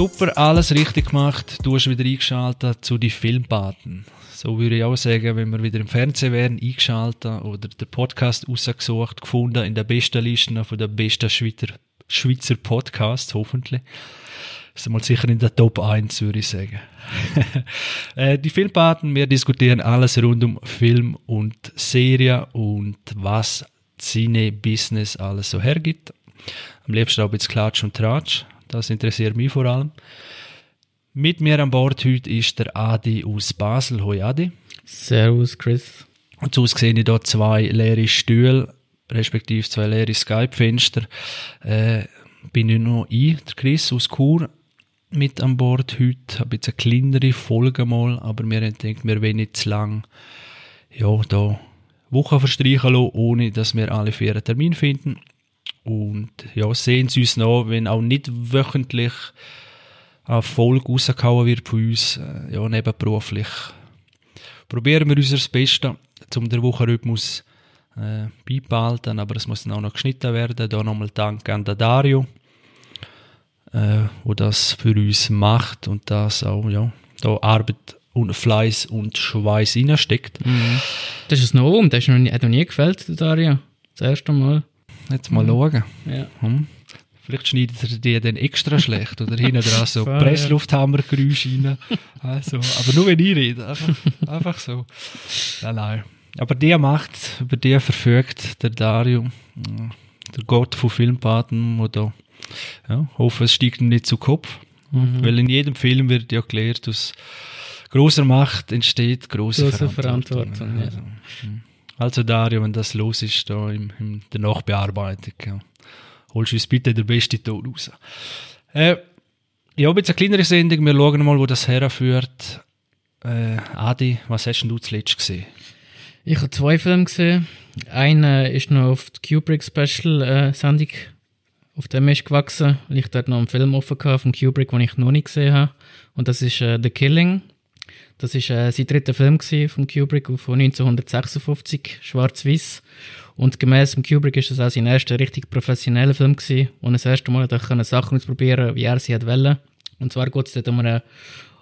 Super, alles richtig gemacht. Du hast wieder eingeschaltet zu die Filmbaten. So würde ich auch sagen, wenn wir wieder im Fernsehen wären, eingeschaltet oder den Podcast rausgesucht, gefunden in der besten Liste von der besten Schweizer, Schweizer Podcasts, hoffentlich. Ist mal sicher in der Top 1, würde ich sagen. Äh, die Filmbaten, wir diskutieren alles rund um Film und Serie und was Cine-Business alles so hergibt. Am liebsten auch bisschen Klatsch und Tratsch. Das interessiert mich vor allem. Mit mir an Bord heute ist der Adi aus Basel. Hoi Adi. Servus Chris. Und so sehe ich hier zwei leere Stühle, respektive zwei leere Skype-Fenster. Äh, bin ich noch ich, der Chris aus Chur, mit an Bord heute. Habe jetzt eine kleinere Folge mal, aber haben gedacht, wir wollen nicht zu lang ja, da Wochen verstreichen lassen, ohne dass wir alle vier einen Termin finden. Und ja, sehen Sie uns noch, wenn auch nicht wöchentlich eine Folge rausgehauen wird von uns, äh, ja, nebenberuflich. Probieren wir unser Bestes, um den Wochenrhythmus äh, beibehalten, aber es muss dann auch noch geschnitten werden. Da nochmal Dank an Dario, äh, wo das für uns macht und das auch, ja, da Arbeit und Fleiß und Schweiß reinsteckt. Mhm. Das ist ein Novum, das noch nie, hat noch nie gefällt, Dario. Das erste Mal. Jetzt mal mhm. schauen. Ja. Hm. Vielleicht schneidet er die dann extra schlecht oder hinten dran so Presslufthammergeräusche rein. Also, aber nur wenn ich rede, einfach, einfach so. Nein, nein. Aber der macht, über den verfügt der Dario, der Gott von Filmpaten, der da, ja, hoffe, es steigt ihm nicht zu Kopf. Mhm. Weil in jedem Film wird ja gelehrt, aus großer Macht entsteht große, große Verantwortung. Verantwortung ja. also, hm. Also, Dario, wenn das los ist, da in, in der Nachbearbeitung, ja holst du uns bitte den besten Ton raus. Äh, ich habe jetzt eine kleinere Sendung, wir schauen mal, wo das herführt. Äh, Adi, was hast du zuletzt gesehen? Ich habe zwei Filme gesehen. Einer ist noch auf die Kubrick Special äh, Sendung, auf dem ist gewachsen, weil ich dort noch einen Film offen hatte von Kubrick, den ich noch nicht gesehen habe. Und das ist äh, The Killing. Das ist äh, sein dritter Film von Kubrick von 1956, schwarz-weiß. Und gemäß dem Kubrick ist das auch sein erster richtig professioneller Film gewesen, und das erste Mal konnte Sachen ausprobieren, wie er sie hat wollen. Und zwar geht es dort um einen,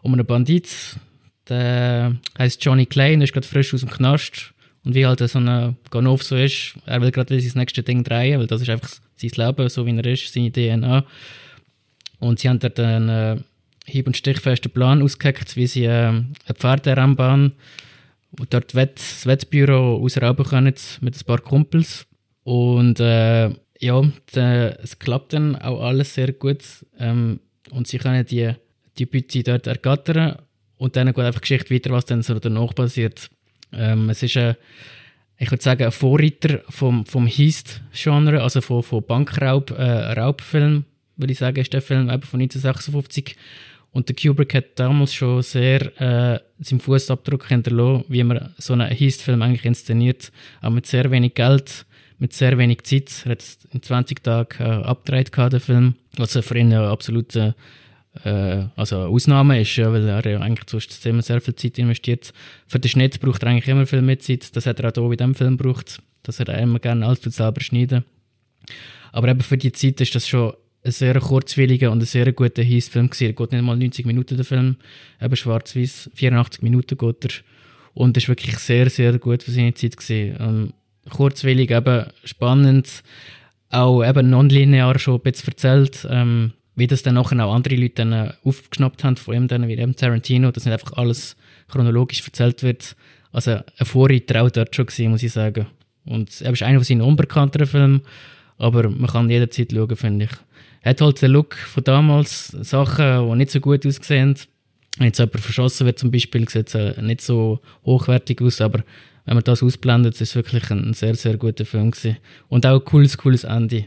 um einen Bandit, der heißt Johnny Klein, ist gerade frisch aus dem Knast. Und wie halt so ein Ganov so ist, er will gerade sein nächstes Ding drehen, weil das ist einfach sein Leben, so wie er ist, seine DNA. Und sie haben dort einen äh, hieb- und stichfesten Plan ausgeheckt, wie sie äh, eine Pferderennbahn und dort Wett, das Wettbüro ausrauben können mit ein paar Kumpels. Und äh, ja, de, es klappt dann auch alles sehr gut. Ähm, und sie können die, die Beute dort ergattern. Und dann geht einfach die Geschichte weiter, was dann so danach passiert. Ähm, es ist ein, ich würde sagen, ein Vorreiter vom, vom Heist-Genre, also von, von Bankraub, äh, Raubfilm, würde ich sagen, ist der Film eben von 1956. Und der Kubrick hat damals schon sehr äh, seinen Fußabdruck hinterlassen, wie man so einen Heist-Film eigentlich inszeniert. Auch mit sehr wenig Geld, mit sehr wenig Zeit. Er hat in 20 Tagen äh, abgedreht, den Film. Was für ihn ja absolut äh, also eine Ausnahme ist, ja, weil er ja eigentlich sonst immer sehr viel Zeit investiert. Für den Schnitt braucht er eigentlich immer viel mehr Zeit. Das hat er auch hier in diesem Film gebraucht, dass er immer gerne alles selber schneiden Aber eben für die Zeit ist das schon ein sehr kurzwilliger und ein sehr guter Heist-Film gewesen. Er geht nicht mal 90 Minuten, der Film. Eben schwarz-weiß, 84 Minuten geht er. Und ist wirklich sehr, sehr gut für seine Zeit gewesen. Ähm, kurzwillig, eben spannend. Auch eben nonlinear schon ein bisschen erzählt. Ähm, wie das dann nachher auch andere Leute dann äh, aufgeschnappt haben, von ihm dann, wie eben Tarantino, dass nicht einfach alles chronologisch erzählt wird. Also ein Vorreiter auch dort schon gewesen, muss ich sagen. Und er ist einer von seinen unbekannteren Filmen, aber man kann jederzeit schauen, finde ich hat halt den Look von damals, Sachen, die nicht so gut aussehen. Wenn jetzt jemand verschossen wird zum Beispiel, sieht es äh, nicht so hochwertig aus, aber wenn man das ausblendet, ist es wirklich ein sehr, sehr guter Film gewesen. Und auch ein cooles, cooles Ende.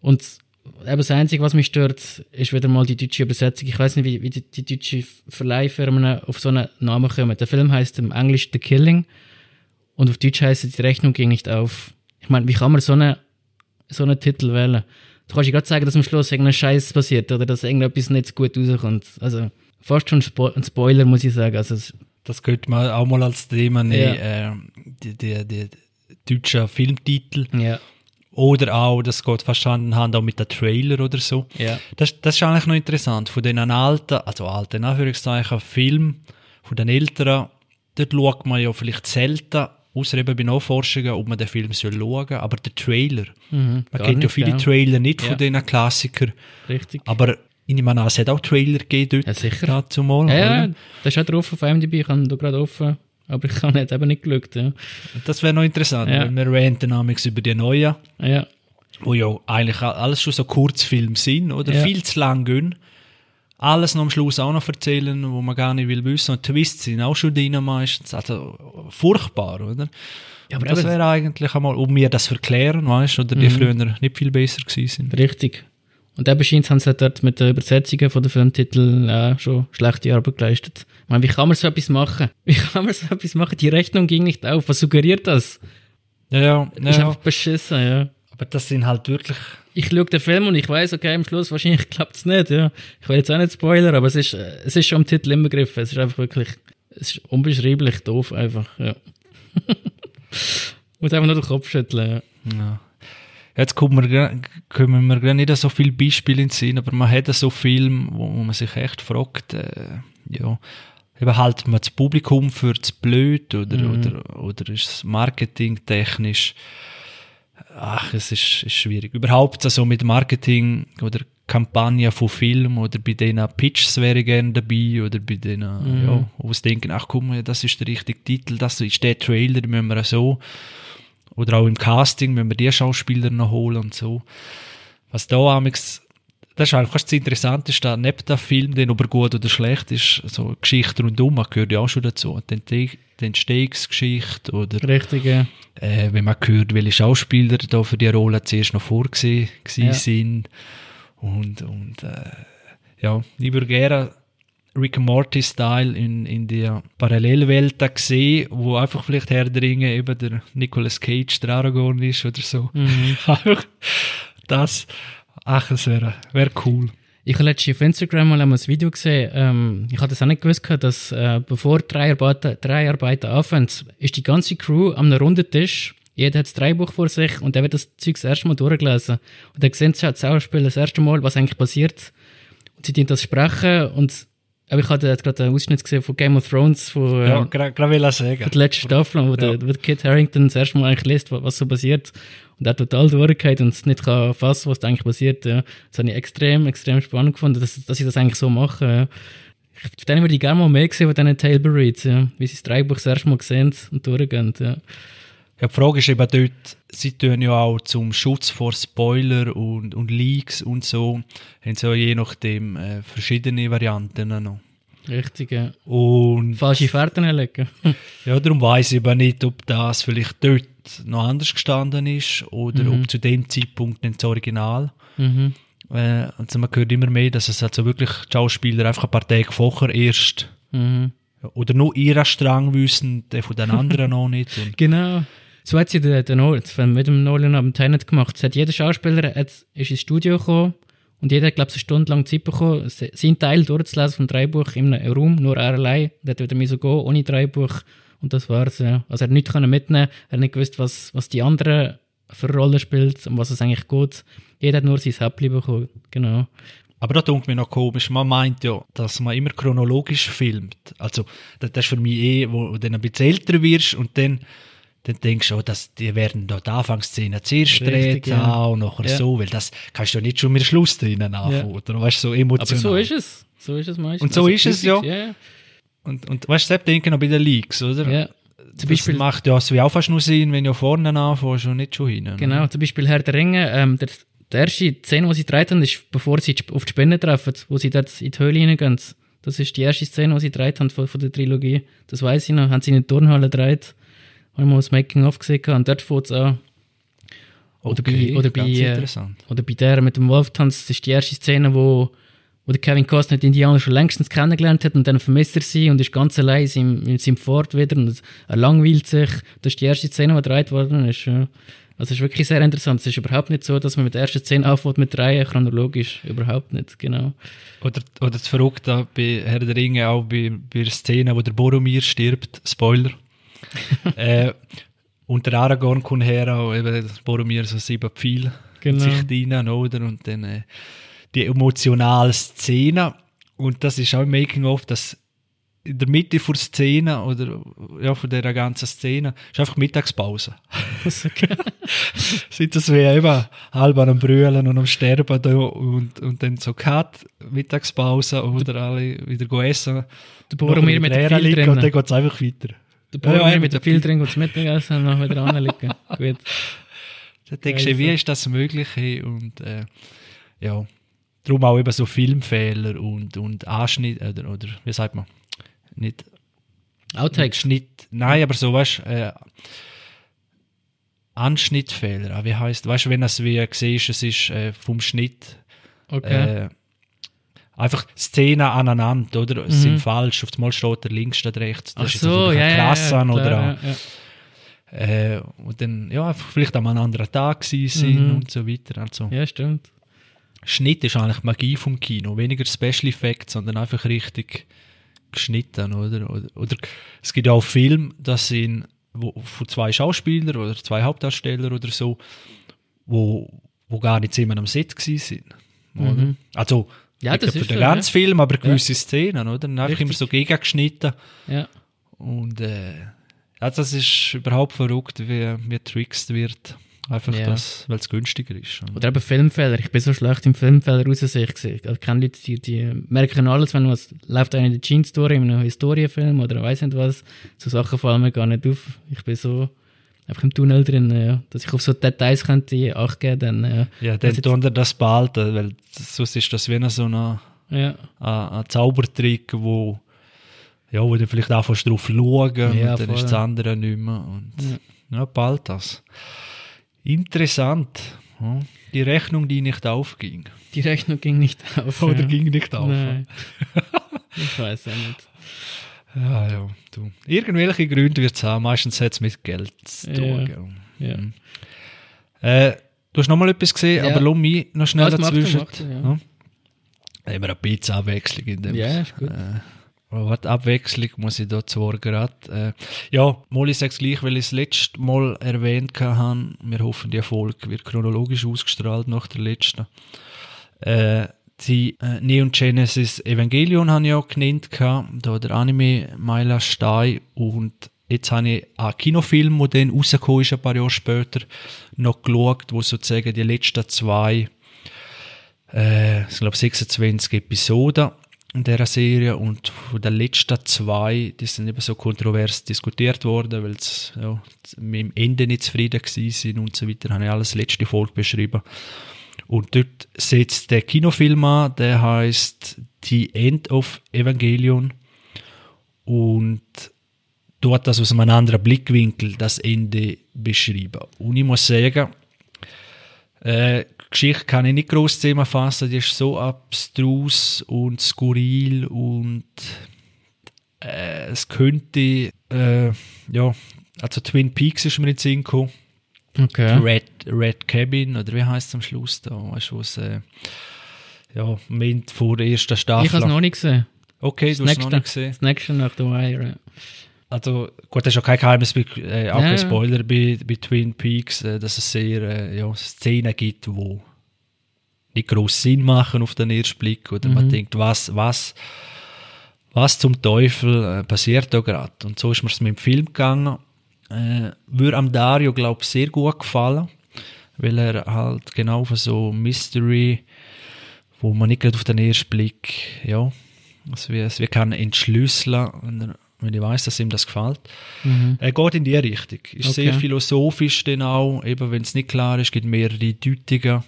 Und eben das Einzige, was mich stört, ist wieder mal die deutsche Übersetzung. Ich weiß nicht, wie, wie die, die deutsche Verleihfirmen auf so einen Namen kommen. Der Film heißt im Englisch The Killing und auf Deutsch heißt die Rechnung ging nicht auf. Ich meine, wie kann man so einen so einen Titel wählen? Du kannst ja gerade sagen, dass am Schluss irgendein Scheiß passiert oder dass irgendetwas nicht gut rauskommt. Also fast schon ein Spoiler, muss ich sagen. Also, das könnte man auch mal als Thema nehmen, ja. äh, die, die, die deutschen Filmtitel. Ja. Oder auch, das geht fast Hand in Hand auch mit den Trailer oder so. Ja. Das, das ist eigentlich noch interessant. Von den alten, also alten Anführungszeichen, Filmen, von den älteren, dort schaut man ja vielleicht selten, außer eben bei Nachforschungen, ob man den Film soll schauen soll. Aber der Trailer, Mhm, man kennt ja nicht, viele ja. Trailer nicht Ja. von diesen Klassikern. Richtig. Aber ich meine an, es hat auch Trailer gegeben dort. Ja, sicher. zumal, Ja, ja, das ist auch drauf auf IMDb, ich habe da gerade offen, aber ich habe nicht, eben nicht geschaut. Ja. Das wäre noch interessant, Ja. wenn wir ranten über die neuen, Ja, wo ja eigentlich alles schon so Kurzfilme sind, oder Ja. viel zu lang gehen. Alles noch am Schluss auch noch erzählen, wo man gar nicht will wissen. Und Twists sind auch schon drin meistens. Also furchtbar, oder? Ja, aber das wäre eigentlich einmal, um mir das verklären, weißt du, oder die Mhm. früher nicht viel besser gewesen sind. richtig. Und eben scheint, haben sie dort mit den Übersetzungen von den Filmtiteln äh, schon schlechte Arbeit geleistet. Ich meine, wie kann man so etwas machen? Wie kann man so etwas machen? Die Rechnung ging nicht auf. Was suggeriert das? Ja, ja, Das ist ja. einfach beschissen, ja. Aber das sind halt wirklich, Ich schaue den Film und ich weiß, okay, am Schluss wahrscheinlich klappt es nicht, ja. Ich will jetzt auch nicht spoilern, aber es ist, äh, es ist schon im Titel inbegriffen. Es ist einfach wirklich, es ist unbeschreiblich doof einfach, ja. Muss einfach nur den Kopf schütteln, ja. ja. Jetzt kommen wir, kommen gerade nicht so viele Beispiele in den Sinn, aber man hat so Filme, wo, wo man sich echt fragt, äh, ja, eben man das Publikum für zu blöd oder, Mhm. oder, oder ist es marketingtechnisch, ach, es ist, ist schwierig. Überhaupt also mit Marketing oder Kampagnen von Filmen oder bei denen Pitches wäre ich gerne dabei oder bei denen, Mhm. ja, wo sie denken, ach guck mal, das ist der richtige Titel, das ist der Trailer, den müssen wir so. Oder auch im Casting, wenn wir die Schauspieler noch holen und so. Was da amigs, das ist eigentlich fast das Interessanteste, neben dem Film, den ob er gut oder schlecht ist, so Geschichte rundum, man gehört ja auch schon dazu. Die Entstehungsgeschichte oder Richtig, ja. äh, wenn man hört, welche Schauspieler da für die Rolle zuerst noch vorgesehen Ja. sind. Und, und äh, ja, ich würde gerne Rick and Morty-Style in, in der Parallelwelt sehen, wo einfach vielleicht Herr der Ringe eben der Nicolas Cage der Aragorn ist oder so. Mhm. Einfach das, ach, es wäre wär cool. Ich habe letztens auf Instagram mal ein Video gesehen. Ähm, ich hatte das auch nicht gewusst, dass äh, bevor die Dreharbeiten, Dreharbeiten anfangen, ist die ganze Crew am runden Tisch. Jeder hat das Drehbuch vor sich und der wird das Zeug das erste Mal durchgelesen. Und dann sehen sie halt die Schauspieler das erste Mal, was eigentlich passiert. Und sie tun das sprechen und aber ich hatte gerade einen Ausschnitt gesehen von Game of Thrones, von, Ja, äh, gerade will ich sagen. von der letzten Staffel, wo, der, wo Kit Harington das erste Mal eigentlich liest, was, was so passiert. Und er total durchgeht und es nicht kann fassen, was da eigentlich passiert. Ja. Das habe ich extrem, extrem spannend gefunden, dass, dass sie das eigentlich so machen. Ja. Ich- denen würde ich gerne mal mehr sehen, von diesen Reads, ja. wie sie das Drehbuch das erste Mal sehen und durchgehen. Ja. Ja, die Frage ist eben dort, sie tun ja auch zum Schutz vor Spoiler und, und Leaks und so, haben sie ja je nachdem äh, verschiedene Varianten noch. Richtig, ja. Und Falsche Fährten legen. ja, darum weiß ich aber nicht, ob das vielleicht dort noch anders gestanden ist oder Mhm. ob zu dem Zeitpunkt nicht das Original. mhm. Äh, also man hört immer mehr, dass es also wirklich die Schauspieler einfach ein paar Tage vorher erst Mhm. oder nur ihren Strang wissen, der von den anderen noch nicht. Und Genau. So hat sie den, den das Film mit dem Nolan am Tenet gemacht. Es hat jeder Schauspieler hat, ist ins Studio gekommen und jeder hat, glaube ich, eine Stunde lang Zeit bekommen, se- seinen Teil durchzulesen vom Drehbuch in einem Raum, nur er allein. Der hat wieder müssen gehen, ohne Drehbuch. Und das war's, ja. Also er hat nichts mitnehmen, er hat nicht gewusst, was, was die anderen für Rolle spielt, um was es eigentlich geht. Jeder hat nur sein Häppchen bekommen. Genau. Aber da tut mir noch komisch. Man meint ja, dass man immer chronologisch filmt. Also, das, das ist für mich eh, wo du dann ein bisschen älter wirst und dann, dann denkst du, oh, dass die werden da die Anfangsszene zuerst dreht ja. und nachher Ja. so, weil das kannst du ja nicht schon mit dem Schluss drinnen anfangen, oder? Weißt du, so emotional. Aber so ist es. So ist es meistens. Und so ist es, ja. Ja, Und, und weißt du, selbst denken noch bei den Leaks, oder? ja. das Zum Beispiel, macht ja es wie auch fast nur Sinn, wenn du vorne anfängst und nicht schon hinten. Genau, zum Beispiel Herr der Ringe, ähm, der, der erste Szene, die sie haben, ist, bevor sie auf die Spinne treffen, wo sie dort in die Höhle reingehen. Das ist die erste Szene, die sie gedreht haben von, von der Trilogie. Das weiß ich noch, haben sie in der Turnhalle gedreht. Habe ich mal das Making-of gesehen und dort fängt es an. Oder Okay, bei, oder bei, äh, oder bei der mit dem Wolftanz, das ist die erste Szene, wo, wo der Kevin Costner die Indianer schon längstens kennengelernt hat und dann vermisst er sie und ist ganz allein in seinem, in seinem Fort wieder und er langweilt sich. Das ist die erste Szene, die gedreht worden ist. Ja. Also es ist wirklich sehr interessant. Es ist überhaupt nicht so, dass man mit der ersten Szene anfängt mit drei chronologisch. Überhaupt nicht, genau. Oder, oder das Verrückte bei Herr der Ringe, auch bei, bei der Szene, wo der Boromir stirbt, Spoiler. äh, Und der Aragorn kommt her, auch eben Boromir so sieben Pfeile Genau. sich rein, oder? Und dann äh, die emotionale Szene. Und das ist auch im Making-of, dass in der Mitte der Szene oder ja, von dieser ganzen Szene ist einfach Mittagspause. Sind das wie eben halb am Brüllen und am Sterben da und, und dann so Cut, Mittagspause oder alle wieder essen. Der Boromir mit dem viel liegen Und dann geht es einfach weiter. Der ja, mit dem viel drin und das Mittagessen und noch wieder anliegen. Gut. Da denkst du, wie ist das möglich? Und äh, ja, darum auch eben so Filmfehler und, und Anschnitt, oder, oder wie sagt man? Nicht Outtakes. Schnitt, nein, aber so, weißt du, äh, Anschnittfehler, ah, wie heißt, weißt du, wenn es wie siehst, es ist äh, vom Schnitt Okay. äh, einfach Szenen aneinander, oder? Es Mhm. sind falsch, auf einmal steht der links statt rechts, das Ach ist so, ja, krass ja, an, oder ja, äh, und dann, ja, vielleicht am anderen Tag sind Mhm. und so weiter, also. Ja, stimmt. Schnitt ist eigentlich Magie vom Kino. Weniger Special Effects, sondern einfach richtig geschnitten, oder? Oder, oder es gibt auch Filme, das sind wo, von zwei Schauspielern oder zwei Hauptdarsteller oder so, wo, wo gar nicht zusammen am Set gewesen sind. Oder? Mhm. Also, Ja, nicht das für ist den so, ganzen Film, aber gewisse Szenen, oder? Richtig. immer so gegengeschnitten. Ja. Und äh, ja, das ist überhaupt verrückt, wie, wie trickst wird. Einfach Ja. das, weil es günstiger ist. Oder eben Filmfehler. Ich bin so schlecht im Filmfehler raussicht gesehen. Also, ich kenne Leute, die, die merken alles, wenn was läuft einer in der Gene-Story, in einem Historienfilm oder weiß nicht was. So Sachen fallen mir gar nicht auf. Ich bin so einfach im Tunnel drin, ja. Dass ich auf so Details könnte Acht geben, dann, äh, Ja, dann tun wir das behalten, weil sonst ist das wie so ein, ja. ein, ein Zaubertrick, wo, ja, wo du vielleicht anfängst drauf schauen Ja, und dann voll. ist das andere nicht mehr. Und ja, bald das. Interessant. Ja, die Rechnung, die nicht aufging. Die Rechnung ging nicht auf. Oder ja. ging nicht auf. Ich weiß auch nicht. Ja, ja, du. Irgendwelche Gründe wird es haben. Meistens hat es mit Geld zu tun. Ja. Mhm. Äh, du hast noch mal etwas gesehen, aber lass mich noch schnell er, dazwischen. macht ja. Ja. Haben wir eine Pizza Abwechslung in dem. Ja, ist gut. Äh, oh, was Abwechslung muss ich da zwar gerade. Äh, ja, mal ich sag's gleich, weil ich es letzte Mal erwähnt habe. Wir hoffen, die Folge wird chronologisch ausgestrahlt nach der letzten. Äh, die äh, Neon Genesis Evangelion habe ich ja genannt, da der Anime Maila Stein und jetzt habe ich einen Kinofilm, der dann rausgekommen ist, ein paar Jahre später, noch geschaut, wo sozusagen die letzten zwei äh, ich glaube 26 Episoden in dieser Serie und von den letzten zwei, die sind eben so kontrovers diskutiert worden, weil sie ja, mit dem Ende nicht zufrieden sind und so weiter, habe ich alles letzte Folge beschrieben. Und dort setzt der Kinofilm an, der heißt The End of Evangelion und dort das aus einem anderen Blickwinkel das Ende beschrieben. Und ich muss sagen, äh, Geschichte kann ich nicht groß zusammenfassen, die ist so abstrus und skurril und äh, es könnte, äh, ja, also Twin Peaks ist mir in den Sinn gekommen. Okay. Red, Red Cabin, oder wie heißt es am Schluss da? Weißt du, wo es, äh, ja, Moment vor der ersten Staffel. Ich habe es noch nicht gesehen. Okay, Das du hast es noch nicht gesehen. das nächste nach The Wire. Also, gut, das ist auch kein Geheimnis, äh, auch Ja, kein ja. Spoiler bei, bei Twin Peaks, äh, dass es sehr äh, ja, Szenen gibt, wo nicht groß Sinn machen auf den ersten Blick. Oder man Mhm. denkt, was, was, was zum Teufel äh, passiert da gerade? Und so ist mir es mit dem Film gegangen. Äh, würde am Dario, glaube ich, sehr gut gefallen, weil er halt genau von so Mystery, wo man nicht gerade auf den ersten Blick, ja, es wie, es wie kann entschlüsseln, wenn, wenn ich weiß, dass ihm das gefällt. Mhm. Er geht in die Richtung. Ist Okay. sehr philosophisch dann auch, eben wenn es nicht klar ist, gibt mehrere Deutungen.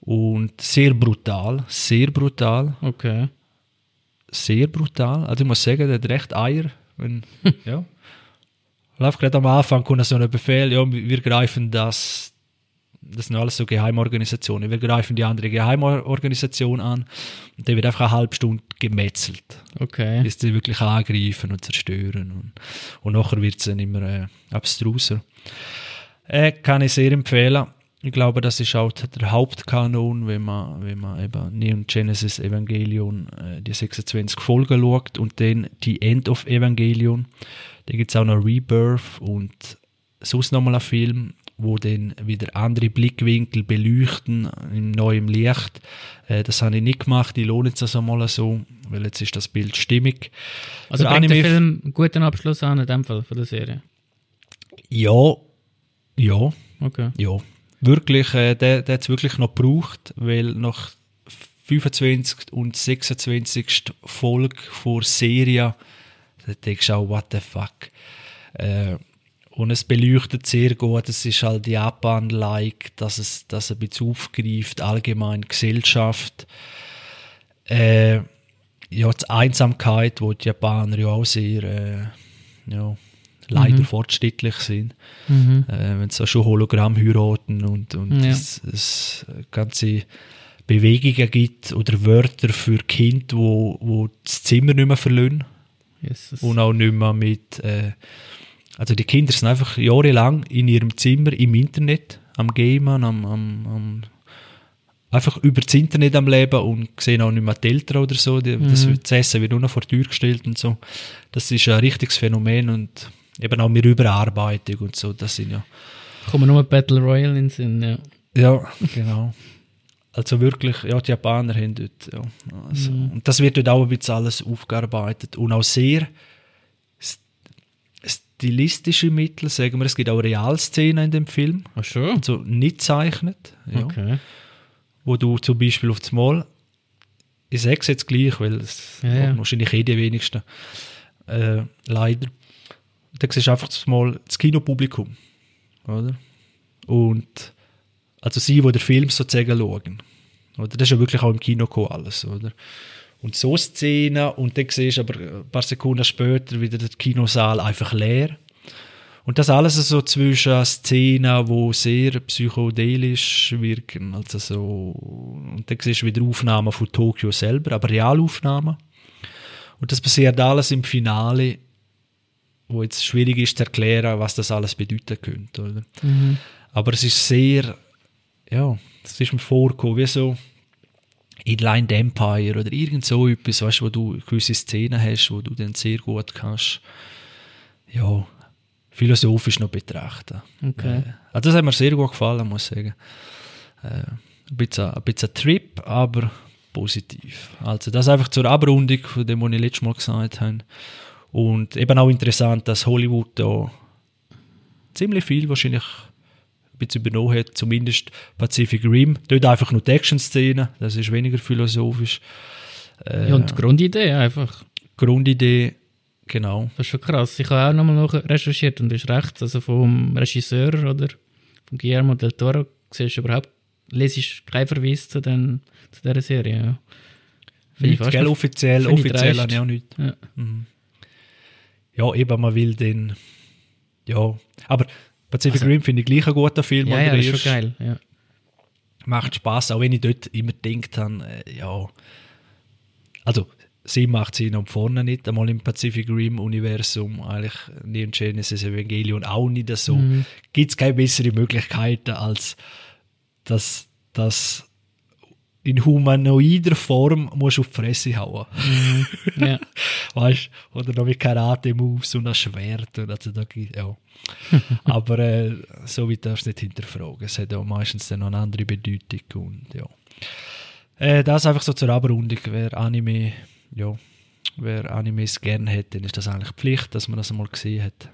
Und sehr brutal, sehr brutal, Okay. sehr brutal. Also ich muss sagen, der hat recht Eier. Wenn, ja. Läuft gerade am Anfang kommt so ein Befehl, ja, wir greifen das, das sind alles so Geheimorganisationen, wir greifen die andere Geheimorganisation an und der wird einfach eine halbe Stunde gemetzelt Okay. bis sie wirklich angreifen und zerstören. Und, und nachher wird es dann immer äh, abstruser. Äh, kann ich sehr empfehlen. Ich glaube, das ist auch der Hauptkanon, wenn man, wenn man eben Neon Genesis Evangelion, äh, die 26 Folgen schaut und dann die End of Evangelion. Da gibt es auch noch Rebirth und sonst nochmal einen Film, wo dann wieder andere Blickwinkel beleuchten im neuen Licht. Äh, das habe ich nicht gemacht, ich lohne es also mal so, weil jetzt ist das Bild stimmig. Also Der bringt der Film einen guten Abschluss an, in dem Fall, von der Serie. Ja, ja, Okay. ja. Wirklich, äh, der, der hat es wirklich noch gebraucht, weil nach 25. und 26. Folge vor Serie, da denkst du auch, what the fuck. Äh, und es beleuchtet sehr gut, es ist halt Japan-like, dass es, dass ein bisschen aufgreift, allgemein Gesellschaft. Äh, ja, die Einsamkeit, wo die Japaner ja auch sehr, äh, ja, leider Mhm. fortschrittlich sind Mhm. äh, wenn schon Hologramm heiraten und, und Ja. es, es ganze Bewegungen gibt oder Wörter für Kinder, wo, wo das Zimmer nicht mehr verlassen Jesus. und auch nicht mehr mit äh, also die Kinder sind einfach jahrelang in ihrem Zimmer im Internet am Gamen, am, am, am einfach über das Internet am Leben und sehen auch nicht mehr die Eltern oder so. Das, Mhm. das Essen wird nur noch vor die Tür gestellt und so. Das ist ein richtiges Phänomen und eben auch mit Überarbeitung und so. Das sind ja Kommen nur Battle Royale in den Sinn, ja. ja, genau. Also wirklich, ja, die Japaner haben dort, ja. Also, Und das wird dort auch ein bisschen alles aufgearbeitet und auch sehr st- stilistische Mittel, sagen wir, es gibt auch Realszenen in dem Film, Ach schon? also nicht zeichnet, ja, Okay. wo du zum Beispiel auf das Mal, ich sage es jetzt gleich, weil es Ja, ja. wahrscheinlich eh die wenigsten, äh, leider, da siehst du einfach Mal das Kinopublikum, oder? Und also sie, die den Film sozusagen schauen. Oder? Das ist ja wirklich auch im Kino alles, oder? Und so Szenen, und dann siehst du aber ein paar Sekunden später wieder den Kinosaal einfach leer. Und das alles so zwischen Szenen, die sehr psychedelisch wirken. Also so, und dann siehst du wieder Aufnahmen von Tokio selber, aber Realaufnahmen. Und das passiert alles im Finale, wo jetzt schwierig ist zu erklären, was das alles bedeuten könnte. Oder? Mhm. Aber es ist sehr, ja, es ist mir vorgekommen, wie so Inline Empire oder irgend so etwas, weißt, wo du gewisse Szenen hast, wo du dann sehr gut kannst, ja, philosophisch noch betrachten. Okay. Äh, also das hat mir sehr gut gefallen, muss ich sagen. Äh, ein, bisschen, ein bisschen Trip, aber positiv. Also das einfach zur Abrundung von dem, was ich letztes Mal gesagt habe. Und eben auch interessant, dass Hollywood da ziemlich viel wahrscheinlich ein bisschen übernommen hat, zumindest Pacific Rim. Dort einfach nur die Action-Szene, das ist weniger philosophisch. Äh, Ja, und die Grundidee einfach. Grundidee, genau. Das ist schon krass. Ich habe auch nochmal noch recherchiert und du hast recht. Also vom Regisseur oder von Guillermo del Toro siehst du überhaupt, lesest keinen Verweis zu, den, zu dieser Serie. Ja. Nicht, gell, offiziell, offiziell habe ich auch nicht. Ja. Mhm. Ja, eben, man will den. Ja, aber Pacific Also- Rim finde ich gleich ein guter Film. Ja, ja, ist schon geil. Ja. Macht Spaß, auch wenn ich dort immer gedacht habe, äh, ja. Also, sie macht sie noch vorne nicht, einmal im Pacific Rim-Universum, eigentlich neben Genesis Evangelion auch nicht so. Mhm. Gibt es keine bessere Möglichkeiten, als dass das in humanoider Form musst du auf die Fresse hauen. ja. weißt oder noch mit Karate-Moves und ein Schwert. Und also da, ja. Aber äh, so weit darfst du nicht hinterfragen. Es hat ja meistens dann noch eine andere Bedeutung. Und, ja. äh, das einfach so zur Abrundung. Wer Anime, ja, wer Animes gerne hat, dann ist das eigentlich Pflicht, dass man das einmal gesehen hat.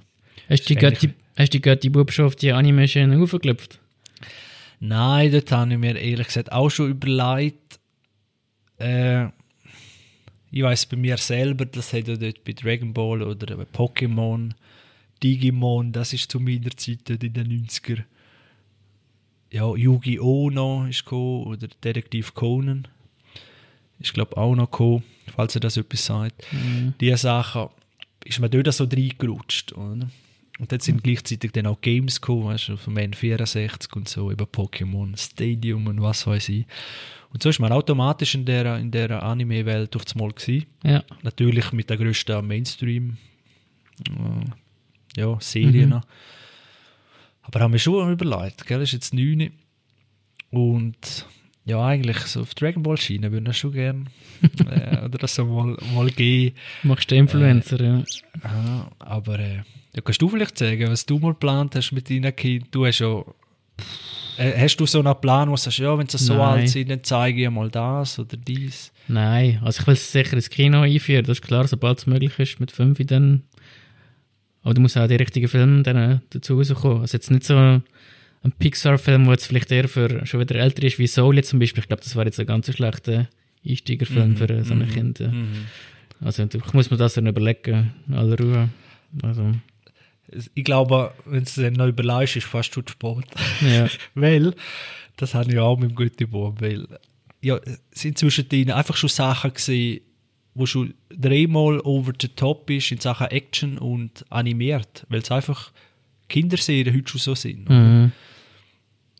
Hast du die Götti, hast du die die Anime-Schiene aufgeklopft? Nein, dort habe ich mir ehrlich gesagt auch schon überlegt. Äh, ich weiß bei mir selber, das hat ja dort bei Dragon Ball oder bei Pokémon, Digimon, das ist zu meiner Zeit dort in den 90er. Ja, Yu-Gi-Oh! noch ist gekommen, oder Detektiv Conan ist glaube auch noch gekommen, falls ihr das etwas sagt. Mhm. Diese Sachen ist mir dort so reingerutscht. Oder? Und dann sind gleichzeitig dann auch Games gekommen, weißt du, dem N64 und so, über Pokémon Stadium und was weiß ich. Und so ist man automatisch in der, in der Anime-Welt durch das Mal gewesen. Ja. Natürlich mit der grössten Mainstream äh, ja, Serien. Mhm. Aber haben wir schon überlegt, gell? ist jetzt 9 und ja, eigentlich so auf Dragon Ball Schiene würden wir schon gerne äh, oder das so mal, mal gehen. Machst du Influencer, ja. Aha, aber äh, Ja, kannst du vielleicht sagen, was du mal geplant hast mit deinen Kindern? Du hast ja. Äh, Hast du so einen Plan, wo du sagst, ja, wenn sie so Nein. alt sind, dann zeige ich mal das oder dies? Nein, also ich will es sicher ins Kino einführen, das ist klar, sobald es möglich ist, mit 5 dann. Aber du musst auch die richtigen Filme dann äh, dazu rauskommen. Also jetzt nicht so ein Pixar-Film, der jetzt vielleicht eher für schon wieder älter ist, wie Soul jetzt zum Beispiel. Ich glaube, das war jetzt ein ganz schlechter Einsteigerfilm Mhm, für äh, so ein mhm, Kind. Mhm. Also ich muss mir das dann überlegen, in aller Ruhe. Also, Ich glaube, wenn du es dann noch überlegst, ist fast zu spät. ja. weil, das habe ich auch mit dem Göttibaum, weil, ja, es sind zwischen denen einfach schon Sachen gesehen, wo schon dreimal over the top ist in Sachen Action und animiert, weil es einfach Kinderserien heute schon so sind. Mhm.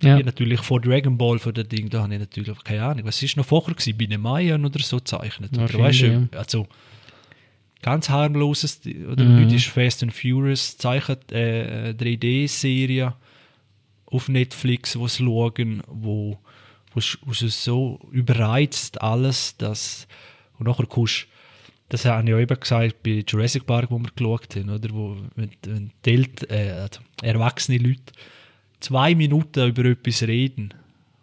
Ja. Ja. natürlich vor Dragon Ball, von dem Ding, da habe ich natürlich keine Ahnung. Was ist noch vorher gewesen? Bei den Mayern oder so gezeichnet? Oder weißt du, also ganz harmloses, oder Mhm. heute ist Fast and Furious zeichnet äh, 3D-Serie auf Netflix, wo sie schauen, wo, wo, wo sie so überreizt alles, dass und nachher kommst das habe ich ja eben gesagt bei Jurassic Park, wo wir geschaut haben, oder? Wo, wenn, wenn die Eltern, äh, also erwachsene Leute zwei Minuten über etwas reden,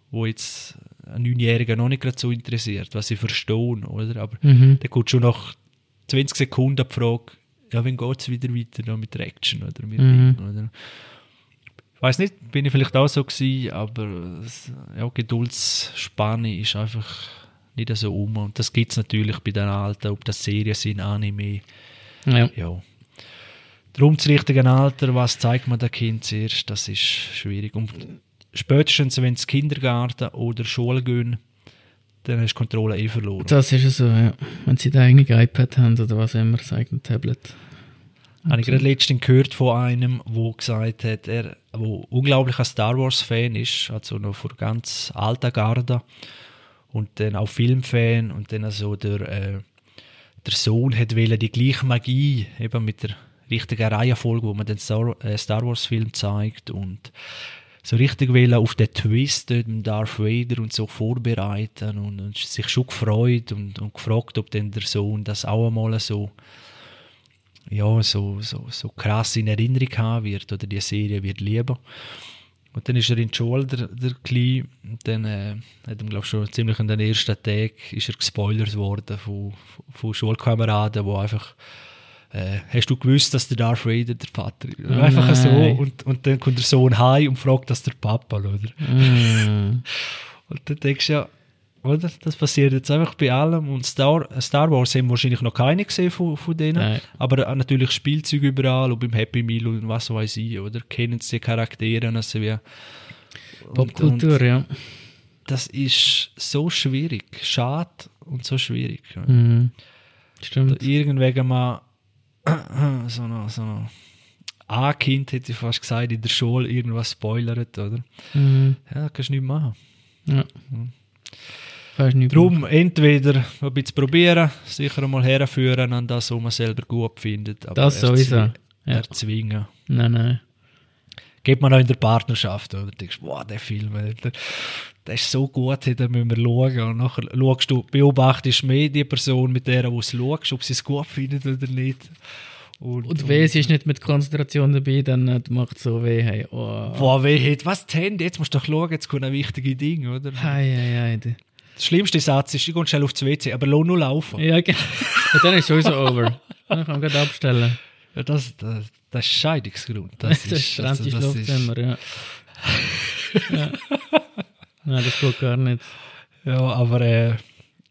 wo jetzt ein Neunjähriger noch nicht gerade so interessiert, was sie verstehen, oder? Aber Mhm. dann kommt schon nach 20 Sekunden die Frage, ja, wann geht es wieder weiter noch mit der Action oder mit Mhm. Oder? Ich weiß nicht, bin ich vielleicht auch so gewesen, aber es- ja, Geduldsspanne ist einfach nicht so um. Und das gibt es natürlich bei den Alten, ob das Serien sind, Anime, ja. ja. Darum das richtige Alter, was zeigt man dem Kind zuerst, das ist schwierig. Und spätestens, wenn sie Kindergarten oder Schule gehen, dann hast du die Kontrolle eh verloren. Das ist ja so, ja. Wenn sie da eigene iPad haben oder was immer, das eigene Tablet. Habe ich gerade letztens gehört von einem, der gesagt hat, er, wo unglaublich ein Star Wars Fan ist, also noch von ganz alter Garde und dann auch Filmfan und dann also der, äh, der Sohn hat wollen die gleiche Magie eben mit der richtigen Reihenfolge, wo man den Star, äh, Star Wars Film zeigt und so richtig wollen auf den Twist dort mit Darth Vader und so vorbereiten und, und sich schon gefreut und, und gefragt, ob denn der Sohn das auch einmal so ja, so, so, so krass in Erinnerung haben wird oder die Serie wird lieben. Und dann ist er in die Schule, der, der Kleine, und dann äh, hat ihm, glaube schon ziemlich an den ersten Tag ist er gespoilert worden von, von Schulkameraden, die einfach äh, hast du gewusst, dass der Darth Vader der Vater ist? Oh einfach so. nein. Und, und dann kommt der Sohn heim und fragt, dass der Papa, oder? Mm. Und dann denkst du ja, oder? Das passiert jetzt einfach bei allem. Und Star, Star Wars haben wahrscheinlich noch keine gesehen von, von denen. Nein. Aber auch natürlich Spielzeug überall und beim Happy Meal und was weiß ich, oder? Kennen sie die Charaktere also wie. Popkultur, ja. Das ist so schwierig. Schade und so schwierig. Mhm. Stimmt. Irgendwegen mal so noch, so noch ein Kind, hätte ich fast gesagt, in der Schule irgendwas spoilert, oder? Mhm. Ja, das kannst du nicht machen. Ja. Kannst nicht Darum entweder ein bisschen probieren, sicher einmal herführen an das, was man selber gut findet. Aber Das sowieso. Ja. Erzwingen. Nein, nein. Geht man auch in der Partnerschaft, oder? Du denkst, boah, der Film, Alter, der ist so gut, den müssen wir schauen. Und nachher schaust du, beobachtest mehr die Person mit der, du schaust, ob sie es gut findet oder nicht. Und, Und weh, sie ist nicht mit Konzentration dabei, dann äh, macht es so weh. Hey. Oh. Boah, weh, hat was die Hände? Jetzt musst du doch schauen, jetzt kommt ein wichtiges Ding, oder? Hei, hei, hei. Der schlimmste Satz ist, ich gehe schnell aufs WC, aber lass nur laufen. Ja, genau. Und dann ist es sowieso over. Dann kann man gerade abstellen. Ja, das, das, das ist Scheidungsgrund. Das, Das, ist das also, das Schlafzimmer, ja. ja. Nein, das geht gar nicht. Ja, aber äh,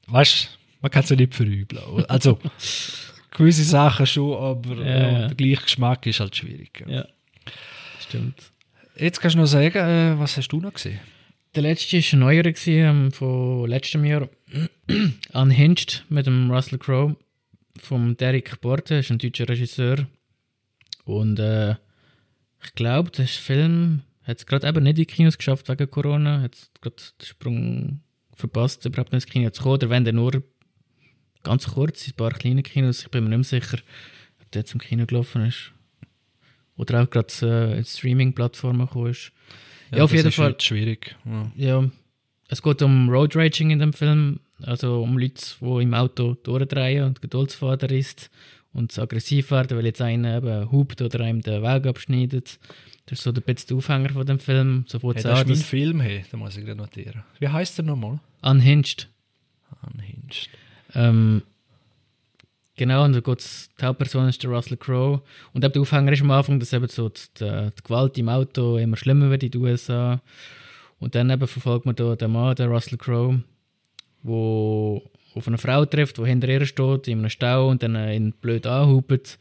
weißt man kann es ja nicht verübeln. Also, gewisse Sachen schon, aber Ja, ja, ja. der gleiche Geschmack ist halt schwierig. Ja. Stimmt. Jetzt kannst du noch sagen, äh, was hast du noch gesehen? Der letzte war ein neuer ähm, von letztem Jahr. Unhinged mit dem Russell Crowe. Vom Derek Porte, ist ein deutscher Regisseur. Und äh, ich glaube, der Film hat es gerade eben nicht in die Kinos geschafft wegen Corona. Hat gerade den Sprung verpasst, überhaupt nicht ins Kino zu kommen. Oder wenn der nur ganz kurz in ein paar kleine Kinos. Ich bin mir nicht mehr sicher, ob der zum Kino gelaufen ist. Oder auch gerade äh, in Streaming-Plattformen gekommen ist. Ja, auf das jeden Fall. schwierig. Ja. Ja, es geht um Road Raging in dem Film, also um Leute, die im Auto durchdrehen und Geduldsfaden ist und so aggressiv werden, weil jetzt einer eben hupt oder einem den Weg abschneidet. Das ist so der der Aufhänger von dem Film. So ja, das ist mein Film, hey, da muss ich gerade notieren. Wie heißt der nochmal? Unhinged. Unhinged. Ähm, genau, und da geht's, die Hauptperson ist der Russell Crowe. Und eben der Aufhänger ist am Anfang, dass eben so die, die, die Gewalt im Auto immer schlimmer wird in den USA. Und dann eben verfolgt man da den Mann, den Russell Crowe, wo auf eine Frau trifft, die hinter ihr steht, in einem Stau und dann ihn blöd anhupt.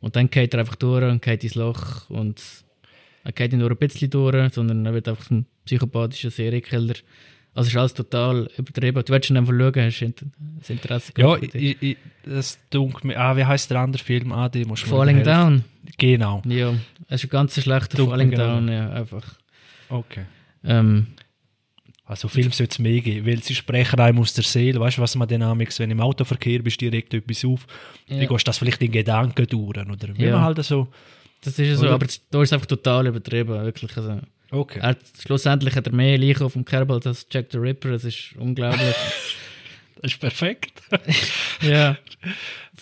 Und dann geht er einfach durch und geht ins Loch und er geht nicht nur ein bisschen durch, sondern er wird einfach ein psychopathischer Serienkiller. Also ist alles total übertrieben. Du willst ihn einfach schauen, hast du das Interesse Ja, ich, ich, das dunkelt mir. Ah, wie heißt der andere Film? Ah, die musst Falling Down. Genau. Ja, es ist ein ganz schlechter Falling Down, ja, einfach. Okay. Ähm, also Film sollte es mehr geben, weil sie sprechen einem aus der Seele. Weißt du, was man dynamisch, wenn du im Autoverkehr bist, direkt etwas auf, ja. dann gehst das vielleicht in Gedanken durch, oder? Wie ja. man halt so... Das ist ja so, aber da ist es einfach total übertrieben, wirklich. Also, okay. Er, schlussendlich hat er mehr Leichen auf dem Kerbal als Jack the Ripper, das ist unglaublich. das ist perfekt. ja.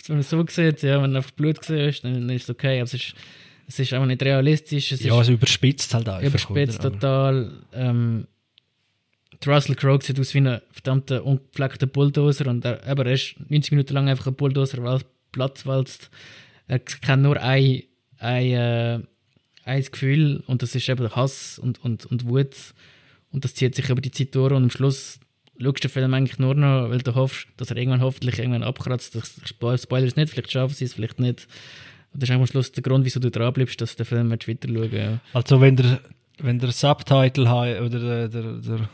Wenn man so sieht, ja, wenn du einfach Blut siehst, dann, dann ist es okay, aber es ist, es ist einfach nicht realistisch. Es ja, es überspitzt halt einfach. Überspitzt oder? total. Ähm, Russell Crowe sieht aus wie ein verdammter ungepflegter Bulldozer und er, aber er ist 90 Minuten lang einfach ein Bulldozer, weil Platz walzt. Er kennt nur ein ein, äh, ein Gefühl und das ist eben Hass und, und, und Wut und das zieht sich über die Zeit durch und am Schluss schaust du den Film eigentlich nur noch, weil du hoffst, dass er irgendwann hoffentlich irgendwann abkratzt. Das Spoiler ist nicht, vielleicht schaffen sie es, vielleicht nicht. Und das ist am Schluss der Grund, wieso du dran bleibst, dass du den Film weiter schauen ja. Also wenn der, wenn der Subtitle oder der, der, der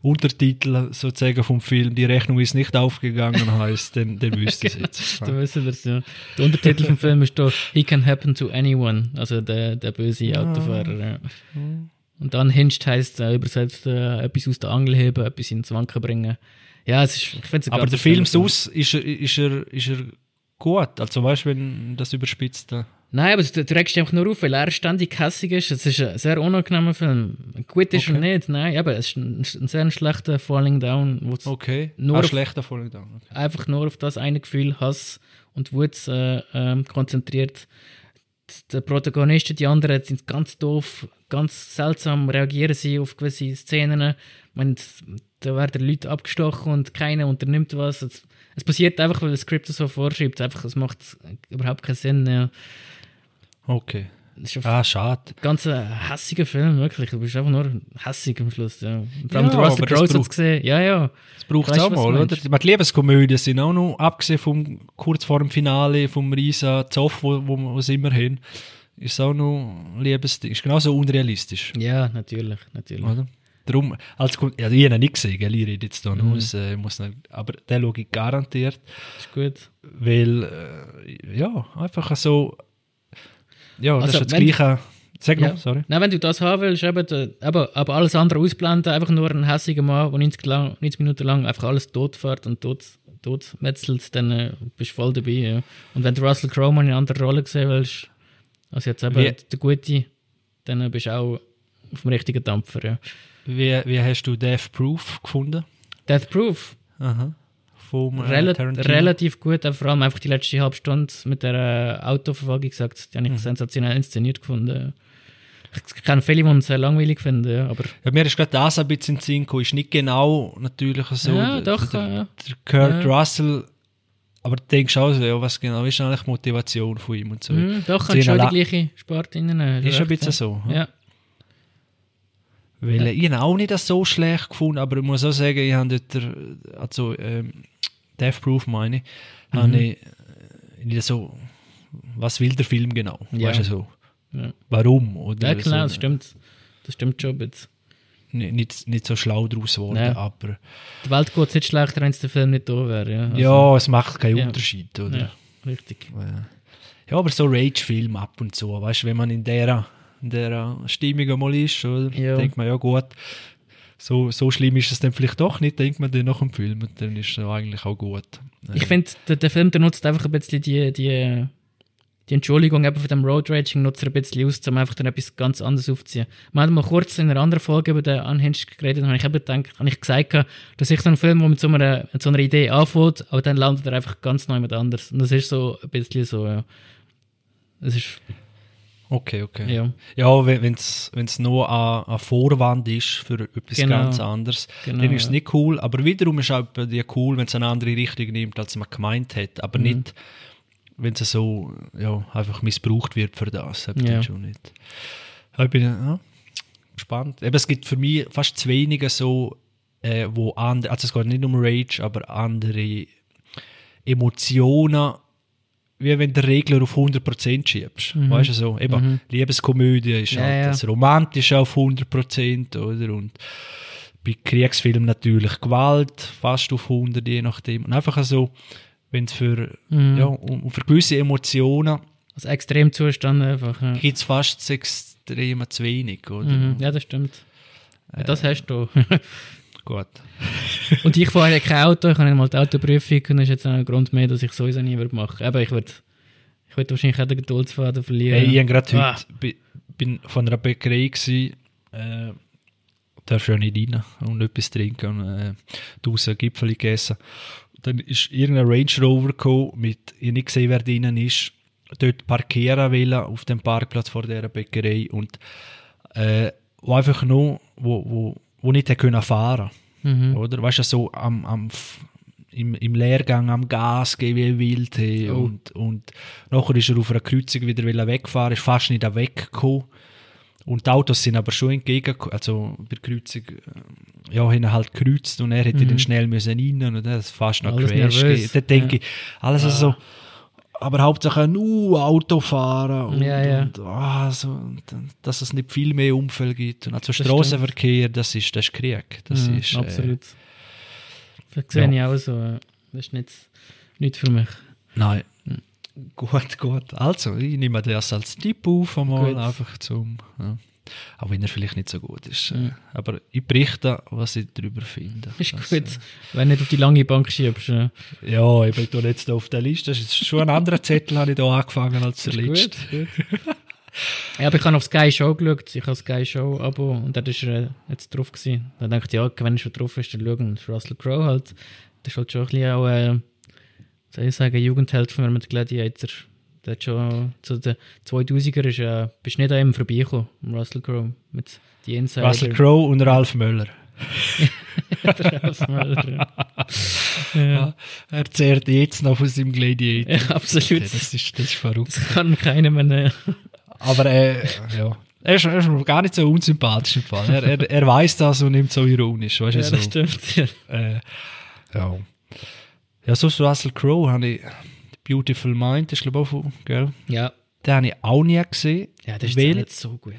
Untertitel sozusagen vom Film, die Rechnung ist nicht aufgegangen heißt, dann, dann wüsste ich es jetzt. du wüsstest es, ja. Der Untertitel vom Film ist doch He can happen to anyone, also der, der böse ah. Autofahrer. Ja. Und dann Hinged heisst äh, übersetzt äh, etwas aus der Angel heben, etwas ins Wanken bringen. Ja, es ist, ich finde es Aber der Film Sus, ist er, ist, er, ist er gut? Also weißt du, wenn das überspitzt. Äh Nein, aber du, dich einfach nur auf, weil er ständig hässig ist. Es ist ein sehr unangenehmer Film. Gut ist okay. er nicht, nein, aber es ist ein, ein sehr schlechter Falling Down. Okay, nur ein schlechter Falling Down. Okay. Einfach nur auf das eine Gefühl, Hass und Wut äh, äh, konzentriert. Der Protagonisten, die anderen sind ganz doof, ganz seltsam reagieren sie auf gewisse Szenen. Meine, da werden Leute abgestochen und keiner unternimmt was. Es, es passiert einfach, weil das Skript so vorschreibt. Einfach, es macht überhaupt keinen Sinn. Ja. Okay. Ah, schade. Ganz ein hässiger Film, wirklich. Du bist einfach nur hässig am Schluss. Ja. Vor allem ja, Russell Crowe hat es gesehen. Ja, ja. Das braucht es auch mal, oder? Die Liebeskomödien sind auch noch, abgesehen vom kurz vor dem Finale vom Risa Zoff, wo, wo wir immer hin, ist auch noch Liebesding. Ist genauso unrealistisch. Ja, natürlich, natürlich. Oder? Darum, als, also ich habe ihn nicht gesehen, gell? ich rede jetzt hier mhm. aus, äh, muss nicht, aber schaue ich garantiert. Das ist gut. Weil, äh, ja, einfach so ja, das also, ist das Gleiche. Sag ja. sorry. Nein, wenn du das haben willst, eben, aber, aber alles andere ausblenden, einfach nur ein hässiger Mann, der 90, lang, 90 Minuten lang einfach alles totfährt und tot, totmetzelt, dann äh, bist du voll dabei. Ja. Und wenn du Russell Crowe in einer anderen Rolle gesehen willst, also jetzt eben wie, der Gute, dann äh, bist du auch auf dem richtigen Dampfer. Ja. Wie, wie hast du Death Proof gefunden? Death Proof? Aha vom äh, Rel Relativ gut, vor allem einfach die letzte halbe Stunde mit der äh, Autoverfolgung gesagt, die habe ich mhm. sensationell inszeniert gefunden. Ich kenne viele, die es sehr langweilig finden, ja, aber... Ja, mir ist gerade das ein bisschen in Sinn gekommen, ist nicht genau natürlich so ja, doch, der, ja. der Kurt ja. Russell, aber du denkst auch so, ja, was genau ist eigentlich die Motivation von ihm und so. Mhm, doch, kann schon die gleiche Sport innen. Ist ein bisschen so. Ja. Weil ich habe auch nicht so schlecht gefunden, aber ich muss auch sagen, ich habe dort, also ähm, Death Proof meine ich, mhm. habe ich äh, nicht so, was will der Film genau? Ja. Weißt du so? Ja. Warum? Oder ja, genau, so, das stimmt. Das stimmt schon jetzt. Nicht, nicht, nicht so schlau daraus geworden, ja. aber... Die Welt geht nicht schlechter, wenn es der Film nicht da wäre. Ja, also, ja, es macht keinen Unterschied, oder? Ja, richtig. Ja, aber so Rage-Film ab und zu, weißt du, wenn man in der in der Stimmung einmal ist, oder? Ja. denkt man, ja gut, so, so schlimm ist es dann vielleicht doch nicht, denkt man dann nach dem Film und dann ist es eigentlich auch gut. Ich finde, der, der, Film der nutzt einfach ein bisschen die, die, die Entschuldigung eben von dem Road Raging nutzt er ein bisschen aus, um einfach dann etwas ganz anderes aufzuziehen. Wir haben mal kurz in einer anderen Folge über den Unhinged geredet und habe ich eben gedacht, habe ich gesagt, dass ich so einen Film, wo mit so einer, mit so einer Idee anfängt, aber dann landet er einfach ganz neu mit anders. Und das ist so ein bisschen so, ja. Das ist Okay, okay. Ja. Ja, wenn es nur ein, ein Vorwand ist für etwas Genau. ganz anderes, Genau, dann ist es ja. nicht cool. Aber wiederum ist auch die cool, wenn es eine andere Richtung nimmt, als man gemeint hat. Mhm. Aber nicht, wenn es so ja, einfach missbraucht wird für das. Das Ja. schon nicht. Ich bin ja, gespannt. Eben, es gibt für mich fast zu wenige so, äh, wo andere, also es geht nicht um Rage, aber andere Emotionen, wie wenn du den Regler auf 100% schiebst. Weißt du so? Eben, Liebeskomödie ist Mhm. Ja, halt das Romantische auf 100%, oder? Und bei Kriegsfilmen natürlich Gewalt, fast auf 100, je nachdem. Und einfach so, wenn es für, Mhm. ja, um für gewisse Emotionen also Extremzustand einfach. Ja. gibt es fast das Extreme zu wenig, oder? Mhm. ja, das stimmt. Ja, das hast du. Gut. und ich fahre ja kein Auto, ich habe mal die Autoprüfung und das ist jetzt auch ein Grund mehr, dass ich sowieso nie würde machen. Aber ich würde ich würd wahrscheinlich auch den Geduldsfaden verlieren. Hey, ich habe gerade Ah. heute bi- bin von einer Bäckerei gsi, äh, darf ja nicht rein und etwas trinken und äh, draußen Gipfel gegessen. Dann ist irgendein Range Rover gekommen, mit, ich nicht gesehen, wer drinnen ist, dort parkieren wollen auf dem Parkplatz vor dieser Bäckerei und äh, wo einfach nur, wo, wo, wo nicht hätte können fahren Mhm. oder? Weißt du, so am, am, im, im Lehrgang am Gas gehen wie wild hey, Oh. und, und nachher ist er auf einer Kreuzung wieder wollen wegfahren, ist fast nicht weggekommen. Und die Autos sind aber schon entgegengekommen, also bei der Kreuzung, äh, ja, haben halt gekreuzt und er hätte dann schnell müssen rein und das ist fast noch Mhm. Alles Crash. gegeben. Da denke Ja. ich, alles also so, aber Hauptsache nur Auto fahren und, Ja, ja. und ah, so, und, dass es nicht viel mehr Unfälle gibt. Und also stimmt. Straßenverkehr, das ist, das ist Krieg. Das Mhm, ist, äh, absolut. Das sehe ja. ich auch so. ja. Das ist nicht, nicht für mich. Nein. Gut, gut. Also, ich nehme das als Tipp auf, einmal Gut. einfach zum. Ja. Auch wenn er vielleicht nicht so gut ist. Mhm. Aber ich berichte, was ich darüber finde. Ist Das, gut. Wenn du nicht auf die lange Bank schiebst. Ja. Äh, ja, ich bin da jetzt da auf der Liste. Das ist schon ein anderer Zettel, habe ich da angefangen als der letzte. gut, gut. ja, aber ich habe auf Sky Show geschaut. Ich habe Sky Show Abo und da ist er äh, jetzt drauf gewesen. Dann dachte ich, ja, wenn er schon drauf ist, dann schauen. Und Russell Crowe halt. Das ist halt schon ein bisschen auch, äh, soll ich sagen, Jugendheld von mit Gladiator. Der hat schon zu den 2000er ist, äh, bist nicht an ihm vorbeigekommen, Russell Crowe. Mit die Insider. Russell Crowe und Ralf Möller. Crowe. ja. Er zehrt jetzt noch von seinem Gladiator. ja, absolut. Das ist, das ist verrückt. Das kann keiner mehr nehmen. Aber äh, ja. Er ist, er ist gar nicht so unsympathisch im Fall. Er, er, er weiß das und nimmt so ironisch. Weißt Ja, so. das stimmt. Ja. Äh, ja. Ja, so Russell Crowe habe ich Beautiful Mind, ist glaube ich auch von, gell? ja. Den habe ich auch nie gesehen. Ja, das ist weil, nicht so gut.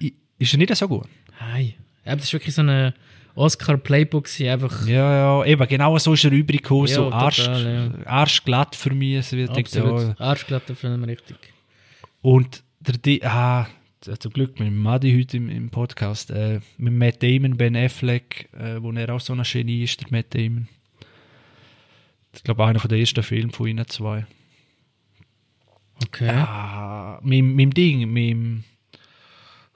I- Ist er nicht so gut? Hi. Ja, das ist wirklich so ein Oscar-Playbook, einfach. Ja, ja, eben, genau so ist er übrig gekommen, Ja, so total, arsch, ja. arschglatt für mich. So, wie ich denke, Absolut. ja. Arschglatter Film, richtig. Und der, Di- ah, zum Glück mit Madi heute im, im Podcast, äh, mit Matt Damon, Ben Affleck, äh, wo er auch so ein Genie ist, der Matt Damon. Ich glaube, einer der ersten Filme von ihnen zwei. Okay. Ah, mit, mit dem Ding, mit dem,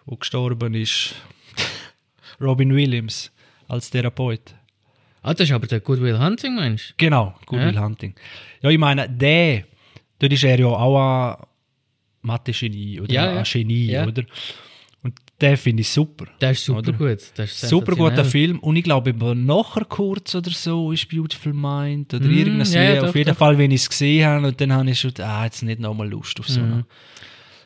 wo gestorben ist, Robin Williams als Therapeut. Ah, das ist aber der Good Will Hunting, meinst Genau, Good Ja. Hunting. Ja, ich meine, der, dort ist er ja auch ein Mathe-Genie oder Ja, ja. ein Genie, Ja. oder? Und den finde ich super. Der ist super Oder? gut. Der ist Super guter. Film. Und ich glaube, nachher kurz oder so ist Beautiful Mind oder Mm, irgendwas. ja, ja, Auf doch, jeden doch. Fall, wenn ich es gesehen habe, und dann habe ich schon, ah, jetzt nicht nochmal Lust auf so einen.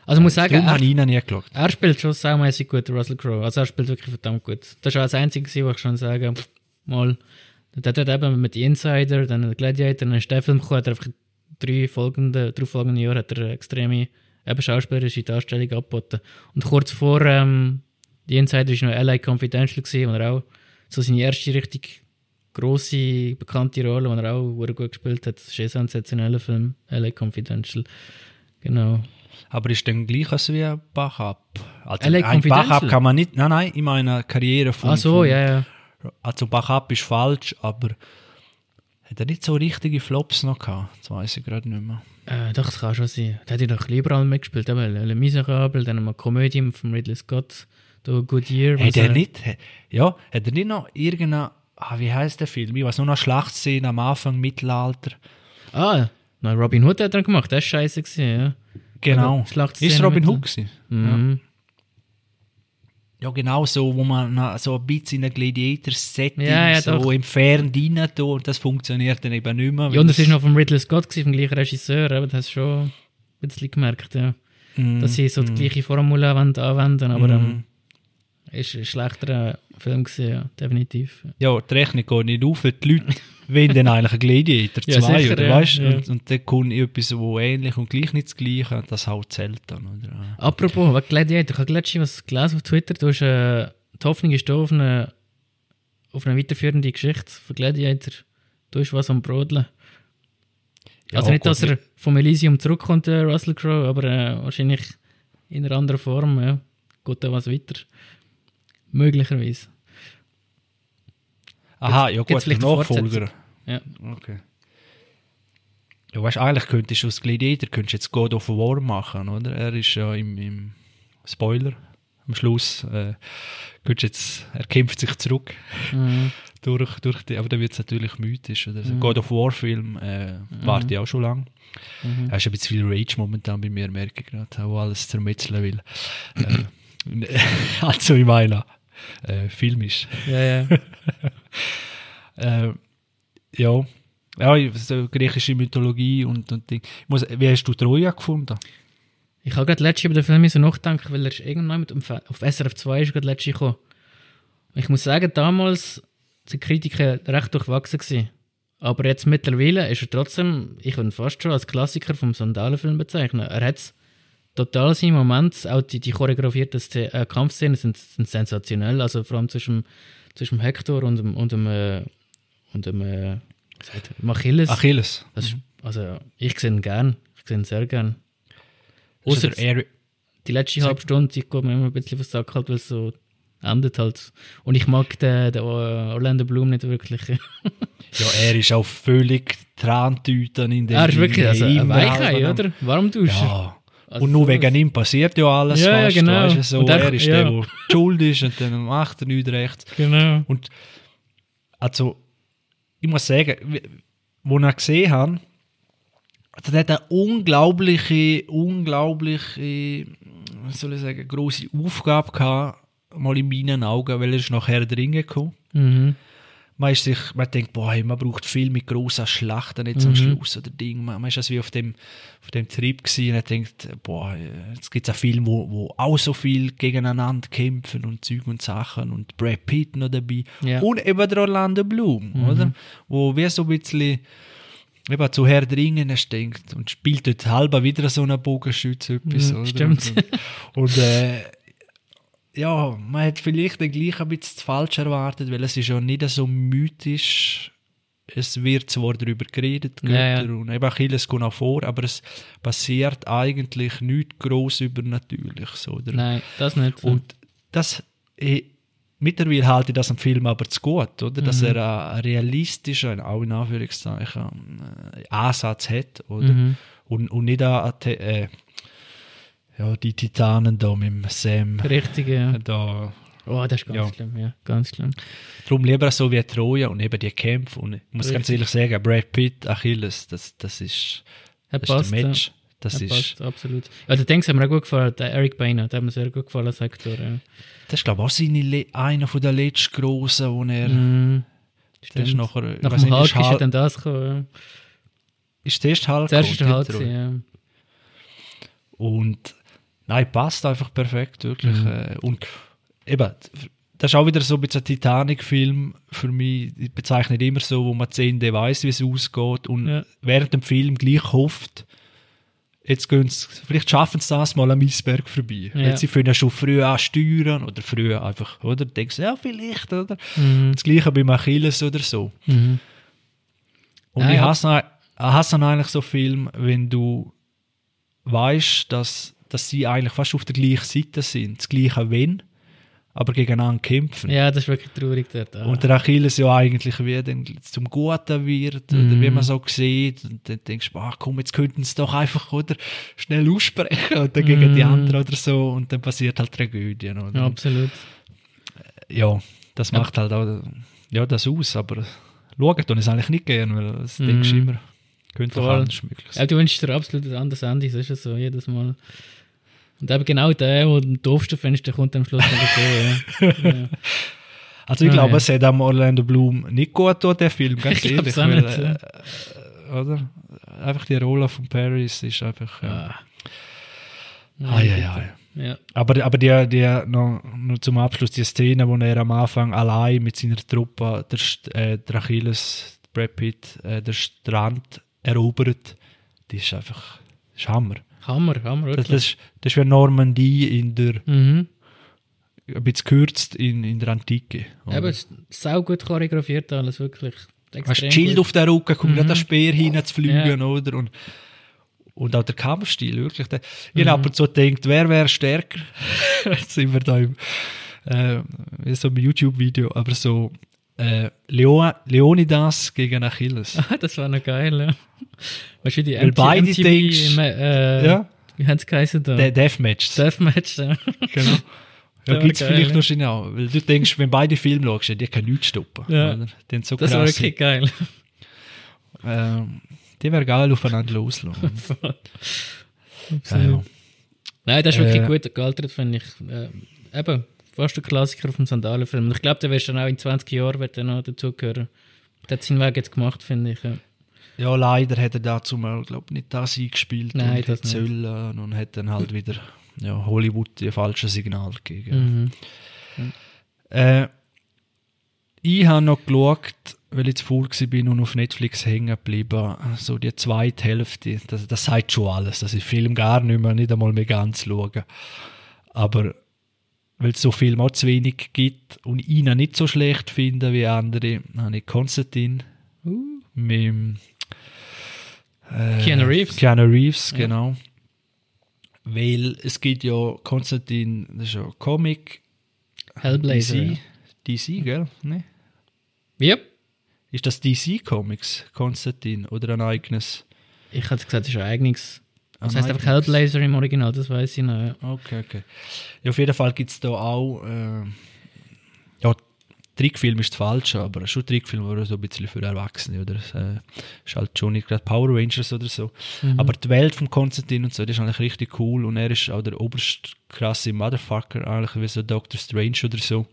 Also ich muss sagen, er, ihn nie geschaut. er spielt schon saumässig gut, Russell Crowe. Also er spielt wirklich verdammt gut. Das ist auch das Einzige, wo ich schon sagen pff, mal, der hat eben mit Insider, dann Gladiator, dann ist der Film gekommen, hat er einfach drei folgende, drei folgende Jahre hat er eine extreme eben schauspielerische Darstellung angeboten. Und kurz vor ähm, die Insider war noch LA Confidential, gewesen, wo er auch so seine erste richtig grosse, bekannte Rolle, wo er auch sehr gut gespielt hat. Das ist ein sensationeller Film, LA Confidential. Genau. Aber ist dann gleich als wie ein Backup? Also, LA ein? Backup kann man nicht, nein, nein, in meiner Karriere von, Ach so, ja, ja. Also Backup ist falsch, aber Hat er nicht so richtige Flops noch gehabt? Das weiß ich gerade nicht mehr. Äh, doch, das kann schon sein. Da hat er doch überall mitgespielt. Aber Le Miserable, dann eine Komödie von Ridley Scott, The Good Year. Hat er nicht, ja, hat er nicht noch irgendeine, ah, wie heißt der Film? Ich weiß nur noch Schlachtszene am Anfang, Mittelalter. Ah, na, Robin Hood hat er gemacht, das war scheiße. Gewesen, ja. Genau. Ist Robin Hood gewesen? Mhm. Ja, genau so, wo man so ein bisschen in ein Gladiator-Setting Ja, ja, so doch. Fern rein tut und das funktioniert dann eben nicht mehr. Ja, und das ist noch vom Ridley Scott, gewesen, vom gleichen Regisseur, aber das hast du schon ein bisschen gemerkt, ja. Mhm. Dass sie so die gleiche Formel anwenden, aber ähm, ist ein schlechterer Film gewesen, ja, definitiv. Ja, die Rechnung geht nicht auf, weil die Leute wollen dann eigentlich ein Gladiator Ja, 2, sicher, oder ja, weißt ja. Und, und dann kommt etwas, wo ähnlich und gleich nicht das Gleiche, das halt zählt dann, oder? Apropos, wegen Gladiator, ich habe letztens was gelesen auf Twitter, du hast, äh, die Hoffnung ist da auf eine, auf eine weiterführende Geschichte von Gladiator. Du hast was am Brodeln. Ja, also nicht, dass er vom Elysium zurückkommt, der Russell Crowe, aber äh, wahrscheinlich in einer anderen Form, ja. Geht da was weiter. Möglicherweise. Aha, ja gut, der Nachfolger. Ja. Okay. Ja, weißt, eigentlich könntest du aus Gladiator könntest jetzt God of War machen, oder? Er ist ja im, im Spoiler am Schluss. Äh, jetzt, er kämpft sich zurück Mhm. durch, durch die, aber dann wird es natürlich mythisch. Oder? Also God of War Film äh, warte ich auch schon lange. Mhm. Er ist ein bisschen viel Rage momentan bei mir, merke ich gerade, wo alles zermetzeln will. äh, also ich meine, äh, filmisch. Ja, ja. Äh, ja, ja, so griechische Mythologie und, und Ding. Muss, wie hast du Troja gefunden? Ich habe gerade letztens über den Film so nachgedacht, weil er ist irgendwann auf SRF 2 ist gerade letztens gekommen. Ich muss sagen, damals sind die Kritiken recht durchwachsen gewesen. Aber jetzt mittlerweile ist er trotzdem, ich würde ihn fast schon als Klassiker vom Sandalenfilm bezeichnen. Er hat total seinen Moment, auch die, die choreografierten äh, Kampfszenen sind, sind sensationell, also vor allem zwischen, zwischen dem Hector und dem, und dem, äh, und dem äh, was dem Achilles. Achilles. Das ist, also ich sehe ihn gern, ich sehe ihn sehr gern. Außer er, die letzte halbe Stunde, die geht mir immer ein bisschen den Sack halt, weil es so endet halt. Und ich mag den, den Orlando Bloom nicht wirklich. ja, er ist auch völlig Trantüten in den er ist wirklich also ein Weichei, oder? Warum duschen? Ja. Also und nur wegen ihm passiert ja alles Ja, ja, fast, genau. weißt so. Und er- er ist ja. der, der schuld ist und dann macht er nichts rechts. Genau. Und also, ich muss sagen, wo ich gesehen habe, also der hat eine unglaubliche, unglaubliche, wie soll ich sagen, grosse Aufgabe gehabt, mal in meinen Augen, weil er ist nachher drin gekommen. Mhm. Man, ist sich, man denkt, boah, man braucht viel mit grossen Schlachten jetzt am Schluss oder Ding. Man, man ist also wie auf dem, auf dem Trip gewesen und denkt, boah, jetzt gibt es einen Film, wo, wo auch so viel gegeneinander kämpfen und Zeug und Sachen und Brad Pitt noch dabei. Ja. Und eben der Orlando Bloom, oder? Wo wie so ein bisschen eben zu Herr Dringen hast denkt und spielt dort halber wieder so einen Bogenschütze etwas, Mhm, oder? stimmt. Und, und äh, ja, man hat vielleicht dann gleich ein bisschen falsch erwartet, weil es ist ja nicht so mythisch. Es wird zwar darüber geredet, Götter Ja, ja. und eben Achilles kommt auch vor, aber es passiert eigentlich nichts gross übernatürliches, oder? Nein, das nicht. Und das, eh, mittlerweile halte ich das am Film aber zu gut, oder? Dass Mhm. er einen realistischen, auch in Anführungszeichen, äh, Ansatz hat, oder? Mhm. Und, und nicht äh, ja, die Titanen da mit dem Sam. Richtig, ja. Da. Oh, das ist ganz Ja. schlimm, ja. Ganz schlimm. Darum lieber so wie Troja und eben die Kämpfe. Und ich muss ganz Richtig. ehrlich sagen, Brad Pitt, Achilles, das, das ist, das passt, ist der Match. Das ja. Ist, passt, absolut. Ja, der Dings hat mir auch gut gefallen, der Eric Boehner, der hat mir sehr gut gefallen als Aktor. Ja. das ist glaube ich auch seine, einer von der letzten Grossen, wo er, Mhm. das ist nachher, Nach dem Hulk ist ist ja Hulk- dann das gekommen. ist der erste Hulk Ja. Ist der gekommen, Hulk, ja. Und nein, passt einfach perfekt, wirklich. Mhm. Äh, Und eben, das ist auch wieder so ein bisschen ein Titanic-Film für mich. Ich bezeichne immer so, wo man zu Ende weiß, wie es ausgeht und Ja. während dem Film gleich hofft, jetzt gehen sie, vielleicht schaffen sie das mal am Eisberg vorbei. Ja. Weil sie können ja schon früh ansteuern oder früh einfach, oder? Denkst du, ja, vielleicht, oder? Mhm. Das gleiche beim Achilles oder so. Mhm. Und Nein, ich hasse, ich hasse eigentlich so Film, wenn du weißt, dass, dass sie eigentlich fast auf der gleichen Seite sind. Das gleiche wenn, aber gegeneinander kämpfen. Ja, das ist wirklich traurig dort. Ah. Und der Achilles ja eigentlich wie dann zum Guten wird, oder wie Mhm. man so sieht. Und dann denkst du, ach komm, jetzt könnten sie doch einfach oder schnell aussprechen oder gegen die Mhm. anderen oder so. Und dann passiert halt Tragödien. Oder? ja, absolut. ja, das Ja. macht halt auch ja, das aus, aber schauen ich es eigentlich nicht gern, weil das Mhm. denkst du immer, könnte doch anders möglich sein. Ja, du wünschst dir absolut ein anderes Ende, das ist ja so, jedes Mal. Und eben genau der, der am doofsten findest, der kommt am Schluss noch davor. Ja. ja. Also ich Ah, glaube, ja. es hat am Orlando Bloom nicht gut getan, der Film, ganz Ich ehrlich. weil, nicht, ja. äh, oder? Einfach die Rolle von Paris ist einfach... Ja. Ah. Ai, ai, ai. Ja. Aber, aber die, die noch, noch zum Abschluss, die Szene, wo er am Anfang allein mit seiner Truppe der, äh, der Achilles, Brad Pitt, äh, der Strand erobert, die ist einfach ist Hammer. Hammer, Hammer, Das, wirklich. das, ist- das ist wie Normandie in der, mhm. ein bisschen gekürzt in, in der Antike. oder? Eben, es ist sau gut choreografiert alles, wirklich. Extrem du, Schild auf der Rücken, kommt Mhm. gerade der Speer hinzufliegen, Ja. oder? Und, und auch der Kampfstil, wirklich. Der, Ich Mhm. habe ab zu gedacht, wer wäre stärker? Jetzt sind wir da im, äh, so einem YouTube-Video, aber so äh, Leo, Leonidas gegen Achilles. Ah, das war noch geil, ja. Weißt du, die Weil beide denkst- äh, ja, Wie haben sie geheißen da? der Deathmatch. Deathmatch, ja. Genau. Ja, gibt es vielleicht ja. wahrscheinlich auch. Weil du denkst, wenn beide Filme schaust, die können nichts stoppen. Ja. Oder? Die so Das war wirklich geil. Ähm, die wäre geil aufeinander loslassen. ja, ja. Nein, das ist wirklich Äh, gut gealtert, finde ich. Äh, eben, fast ein Klassiker auf dem Sandalenfilm. Und ich glaube, der wirst dann auch in 20 Jahren wird noch dazugehören. Der hat seinen Weg jetzt gemacht, finde ich. Ja. Ja, leider hat er dazu mal, glaube nicht das eingespielt Nein, und das sollen und hat dann halt wieder ja, Hollywood die falschen Signal gegeben. Mhm. Äh, ich habe noch geschaut, weil ich zu faul war und auf Netflix hängen geblieben, so die zweite Hälfte, das, das sagt schon alles, dass ich Film gar nicht mehr, nicht einmal mehr ganz schaue. Aber weil es so Filme auch zu wenig gibt und ihn nicht so schlecht finde wie andere, habe ich Konstantin Uh. mit dem, äh, Keanu Reeves. Keanu Reeves, Ja. genau. Weil es gibt ja Konstantin, das ist ja Comic, Hellblazer. DC, ja. DC, gell? Ne? Yep. Ist das DC Comics, Konstantin, oder ein eigenes? Ich hätte gesagt, das ist ein eigenes. Das Ein heißt einfach? Hellblazer im Original, das weiß ich noch. Ja. Okay, okay. Ja, auf jeden Fall gibt es da auch, äh, ja, Trickfilm ist das Falsche, aber schon Trickfilm, aber so ein bisschen für Erwachsene, oder? Äh, ist halt schon nicht gerade Power Rangers oder so. Mhm. Aber die Welt von Konstantin und so, das ist eigentlich richtig cool und er ist auch der oberst krasse Motherfucker, eigentlich wie so Doctor Strange oder so.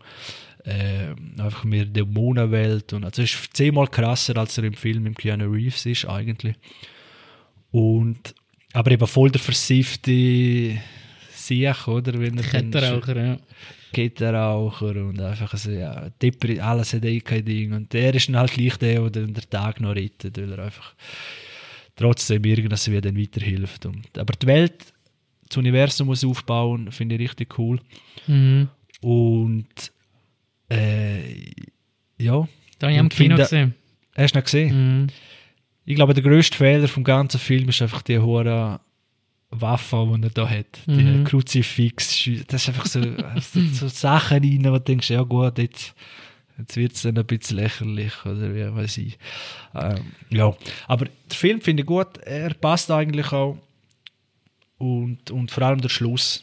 Äh, einfach mehr Dämonenwelt und also ist zehnmal krasser, als er im Film im Keanu Reeves ist eigentlich. Und aber eben voll der versiffte Sieg, oder? Er Kettenraucher, ja. Kettenraucher und einfach so, ja, Depri, alles hat eh kein Ding. Und der ist dann halt gleich der, der den Tag noch rettet, weil er einfach trotzdem irgendwas wie dann weiterhilft. Und, aber die Welt, das Universum muss aufbauen, finde ich richtig cool. Mhm. Und äh, ja, Da habe ich am Kino gesehen. hast du noch gesehen? Mhm. Ich glaube, der grösste Fehler vom ganzen Film ist einfach die hohe Waffe, die er da hat. Die Mhm. Kruzifix. Das ist einfach so, so, Sachen rein, wo du denkst, ja gut, jetzt, jetzt wird es dann ein bisschen lächerlich oder wie weiß ich. Ähm, ja, aber der Film finde ich gut. Er passt eigentlich auch. Und, und vor allem der Schluss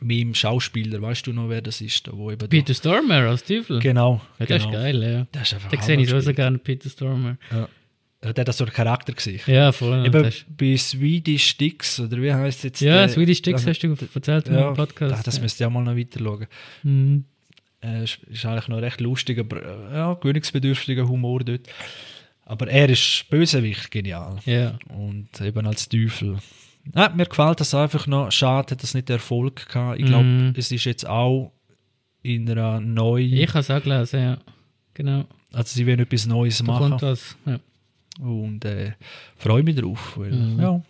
mit dem Schauspieler, weißt du noch, wer das ist? Da, wo eben da- Peter Stormer als Teufel. Genau. Ja, das genau. ist geil, ja. Das ist einfach Da sehe ich so gerne Peter Stormer. Ja. Der hat so einen Charakter gesehen. Ja, voll. Eben bei Swedish Sticks, oder wie heißt jetzt? ja, der- Swedish Sticks also, hast du erzählt ja, im Podcast. Das, das ja. müsst ihr auch mal noch weiter schauen. Mhm. Äh, ist, ist eigentlich noch recht lustig, aber äh, ja, gewöhnungsbedürftiger Humor dort. Aber er ist Bösewicht genial. ja. Und eben als Teufel. Ja, mir gefällt das einfach noch. Schade, hat das nicht Erfolg gehabt. Ich glaube, Mhm. es ist jetzt auch in einer neuen. Ich habe es auch gelesen, ja. Genau. Also, sie wollen etwas Neues Da machen. kommt das. Ja. Und äh, freue mich drauf. Weil, Mhm. ja.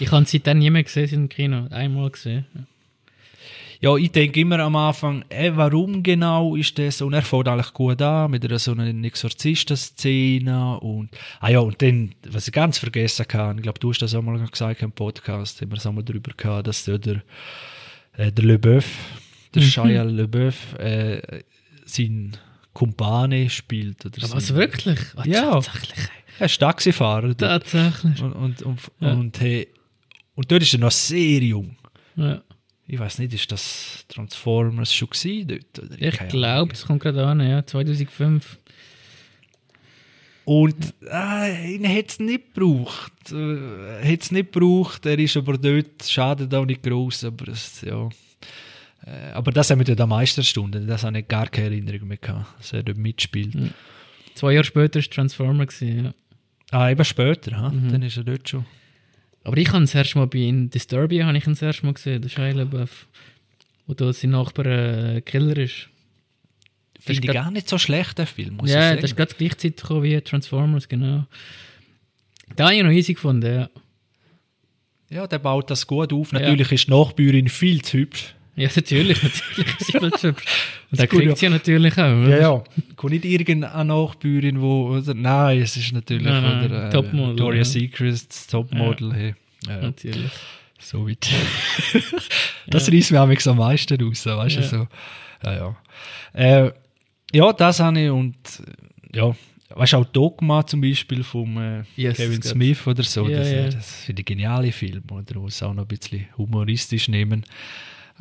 Ich habe seitdem nie mehr gesehen im Kino. Einmal gesehen. Ja. Ich denke immer am Anfang, ey, warum genau ist das? Und er fängt eigentlich gut an mit einer so einer Exorzisten-Szene und, ah ja, und dann, was ich ganz vergessen kann, ich glaube, du hast das auch mal gesagt im Podcast, haben wir es auch mal drüber gehabt, dass der, der, äh, der Leboeuf, der Mhm. Shia LaBeouf äh, sein Kumpane spielt. Oder Aber was wirklich? Oh, Ja. Tatsächlich. Er ist Taxifahrer. Tatsächlich. Und, und, und, Ja. und, hey, und dort ist er noch sehr jung. Ja. Ich weiß nicht, ist das Transformers schon gewesen dort? Oder? Ich glaube, das kommt gerade an, ja, 2005. Und äh, ihn hat es nicht gebraucht. Äh, hat es nicht gebraucht. Er ist aber dort, schadet auch nicht groß, aber es, ja. Äh, aber das haben wir dort am meisten Stunden. Das habe ich gar keine Erinnerung mehr gehabt, dass er dort mitspielt. Mhm. Zwei Jahre später war Transformer. Gewesen, ja. Ah, eben später, ha? Mhm. dann ist er dort schon. Aber ich habe das erste Mal bei in Disturbia habe ich ihn das erste Mal gesehen, der Shia LaBeouf. Wo da sein Nachbar äh, Killer ist. Finde ich gar nicht so schlecht, der Film, muss ja, ich das ist sagen. gerade gleichzeitig gekommen wie Transformers, genau. Da habe ich noch easy gefunden, ja. Ja, der baut das gut auf. Ja. Natürlich ist die Nachbürin viel zu hübsch. Ja, natürlich, natürlich ist sie. Und gut, kriegt ja. sie ja natürlich auch. oder? ja. Kommt nicht irgendeine Nachbürin, wo, oder, nein, es ist natürlich Nein, nein, äh, Topmodel, Victoria's ja. Secret, Topmodel. Hey. Ja, Natürlich. so weit. das reißt mir manchmal am meisten raus, weißt du, Ja. so. Ja, ja. Äh, ja, das habe ich und, äh, ja, weißt du, auch Dogma zum Beispiel vom äh, Yes, Kevin. Smith oder so, Ja, das, ja. äh, das finde ich geniale Film, oder, wo es auch noch ein bisschen humoristisch nehmen.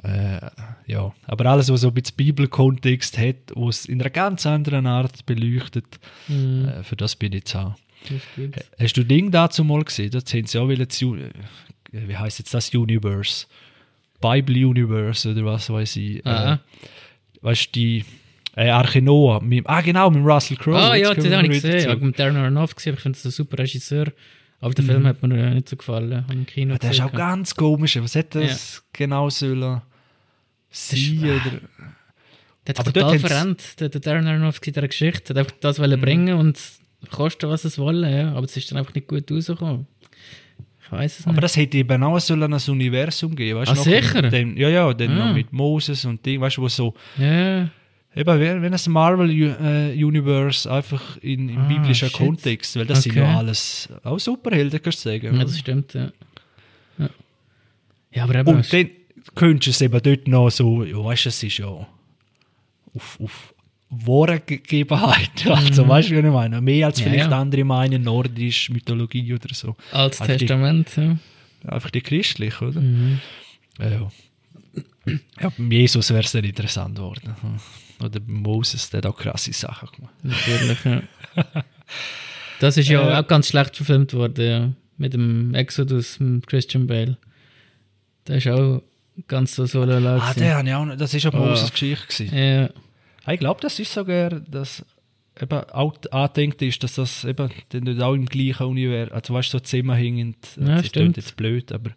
Äh, ja, aber alles, was so ein bisschen Bibelkontext hat, was es in einer ganz anderen Art beleuchtet, Mhm, äh, für das bin ich zu ist gut. Hast du Ding dazu mal gesehen? Da haben sie auch Ju- äh, wie heißt jetzt das Universe? Bible Universe oder was weiß ich. Äh, weißt du, die äh, Arche Noah. Mit, ah, genau, mit Russell Crowe. Ah ja, das habe ich wieder gesehen. Ich habe mit Darren Aronofsky gesehen, ich finde das ein super Regisseur. Aber der Film hat mir äh, nicht so gefallen. Im Kino Ja, der ist auch ganz komisch. Was hätte das genau sollen sein? Das- Oder? Der hat total verrennt, der, der Darren Aronofsky, der Geschichte. hat einfach das Mhm. wollen bringen und kosten, was es wolle. Ja. Aber es ist dann einfach nicht gut rausgekommen. Ich weiß es Aber nicht. das hätte eben auch sollen ein Universum geben. Weißt, Ah, sicher? Dem, ja, ja, dann Ah. noch mit Moses und Ding, weißt du, wo so Ja, Eben, wenn das Marvel-Universe einfach in, im Ah, biblischen shit. Kontext, weil das sind Okay. ja alles auch Superhelden, kannst du sagen. ja, das stimmt. Ja, ja. ja aber eben, Und dann könntest du es eben dort noch so, ja, weißt du, es ist ja auf, auf wahre Gegebenheit. Also, weißt du, wie ich meine? Mehr als Mhm. Ja, vielleicht ja. andere meinen, nordisch, Mythologie oder so. Altes Einfach die- Testament. Ja. Einfach die christliche, oder? Mhm. Ja, ja. Ja, Jesus wäre es dann interessant geworden. Oder Moses, der hat auch krasse Sachen gemacht. Natürlich, ja. Das ist ja Äh. auch ganz schlecht verfilmt worden, ja. Mit dem Exodus, mit Christian Bale. Der ist auch ganz so solo Ah, der habe ich auch noch, das ist ja Ah. Moses Geschichte gewesen. Ja, Ich glaube, das ist sogar, dass eben auch angedenkt ist, dass das eben dann nicht auch im gleichen Universum, also weißt du, so zusammenhängend, Ja, das stimmt. klingt jetzt blöd, aber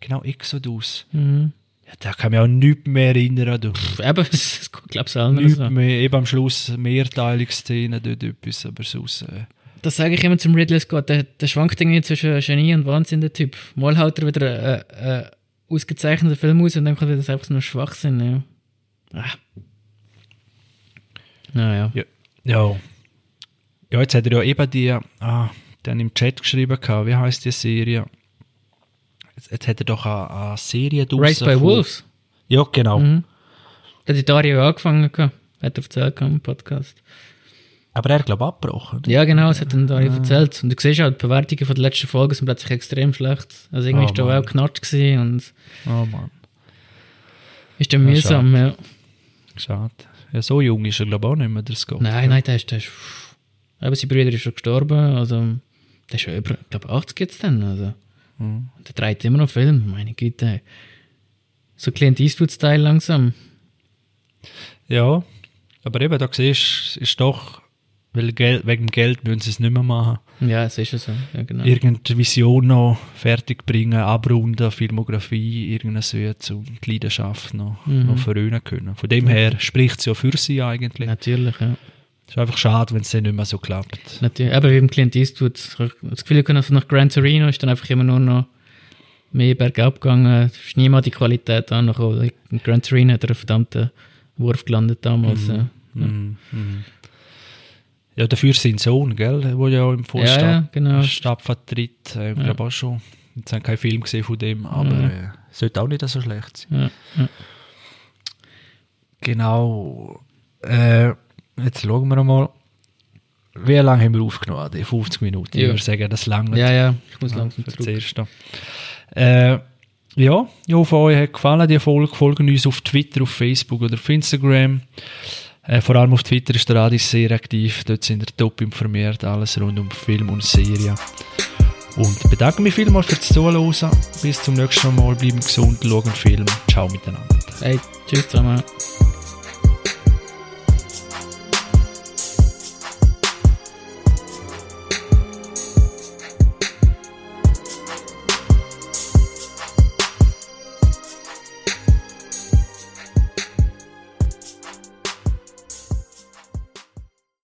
genau Exodus. mhm. Ja, da kann mich auch nichts mehr erinnern. Du. Eben, ich glaube es Nichts so. mehr, eben am Schluss Mehrteilungsszenen, dort etwas, aber sonst... Äh, Das sage ich immer zum Ridley Scott. Der, der schwankt irgendwie zwischen Genie und Wahnsinn, der Typ. Mal haut er wieder einen äh, ausgezeichneten Film aus und dann kommt wieder einfach so ein Schwachsinn. Ja. Ah. Naja. ja. ja. Ja, jetzt hat er ja eben die, ah, dann im Chat geschrieben, gehabt, wie heißt die Serie? Jetzt, jetzt hat er doch eine, eine Serie by draussen von- Wolves. Ja, genau. Mhm. Da hat Dario angefangen. Hat er gehabt im Podcast. Aber er hat, glaube ich, abgebrochen. Ja, genau, das hat dann Dario Ah. erzählt. Und du siehst auch, die Bewertungen von der letzten Folge sind plötzlich extrem schlecht. Also irgendwie Oh, ist da auch knatscht gewesen und Oh Mann, ist dann Ja, mühsam, ja. schade. Ja, so jung ist er, glaube ich, auch nicht mehr, der Scott. Nein, nein, der ist, der ist eben sein Bruder ist schon gestorben, also der ist schon über, ich glaube 80 jetzt dann, also Mhm. der dreht immer noch Film, meine Güte. So Clint Eastwood-Style langsam. Ja, aber eben, da siehst ist doch, weil Geld, wegen Geld müssen sie es nicht mehr machen. Ja, es ist ja so, ja genau. Irgendeine Vision noch fertig bringen, abrunden, Filmografie, irgendwas wird um die Leidenschaft noch, Mhm. noch verröhnen können. Von dem her spricht es ja für sie eigentlich. Natürlich, ja. Es ist einfach schade, wenn es dann nicht mehr so klappt. Natürlich, aber wie im Clint Eastwood, das Gefühl, also nach Gran Torino ist dann einfach immer nur noch mehr bergab gegangen, es ist niemals die Qualität angekommen. In Gran Torino hat er einen verdammten Wurf gelandet damals. ja. Mhm. Mhm. Ja, dafür sein Sohn, gell, der ja im Ja, Vorstand ja, genau. Stab vertritt. Äh, ich Ja. glaube auch schon. Jetzt haben keinen Film gesehen von dem, aber Ja. äh, sollte auch nicht so schlecht sein. Ja, ja. Genau. Äh, jetzt schauen wir mal. Wie lange haben wir aufgenommen? Die 50 Minuten. Ja. Ich würde sagen, das lange. Ja, ja, ich muss langsam zurück. Erste. Äh, ja, ich hoffe, euch hat gefallen, die Folge. Folgen uns auf Twitter, auf Facebook oder auf Instagram. Äh, vor allem auf Twitter ist der Radis sehr aktiv. Dort sind wir top informiert, alles rund um Film und Serie. Und bedanke mich vielmals fürs Zuhören. Bis zum nächsten Mal. Bleiben gesund, schauen Film. Ciao miteinander. Hey, tschüss zusammen.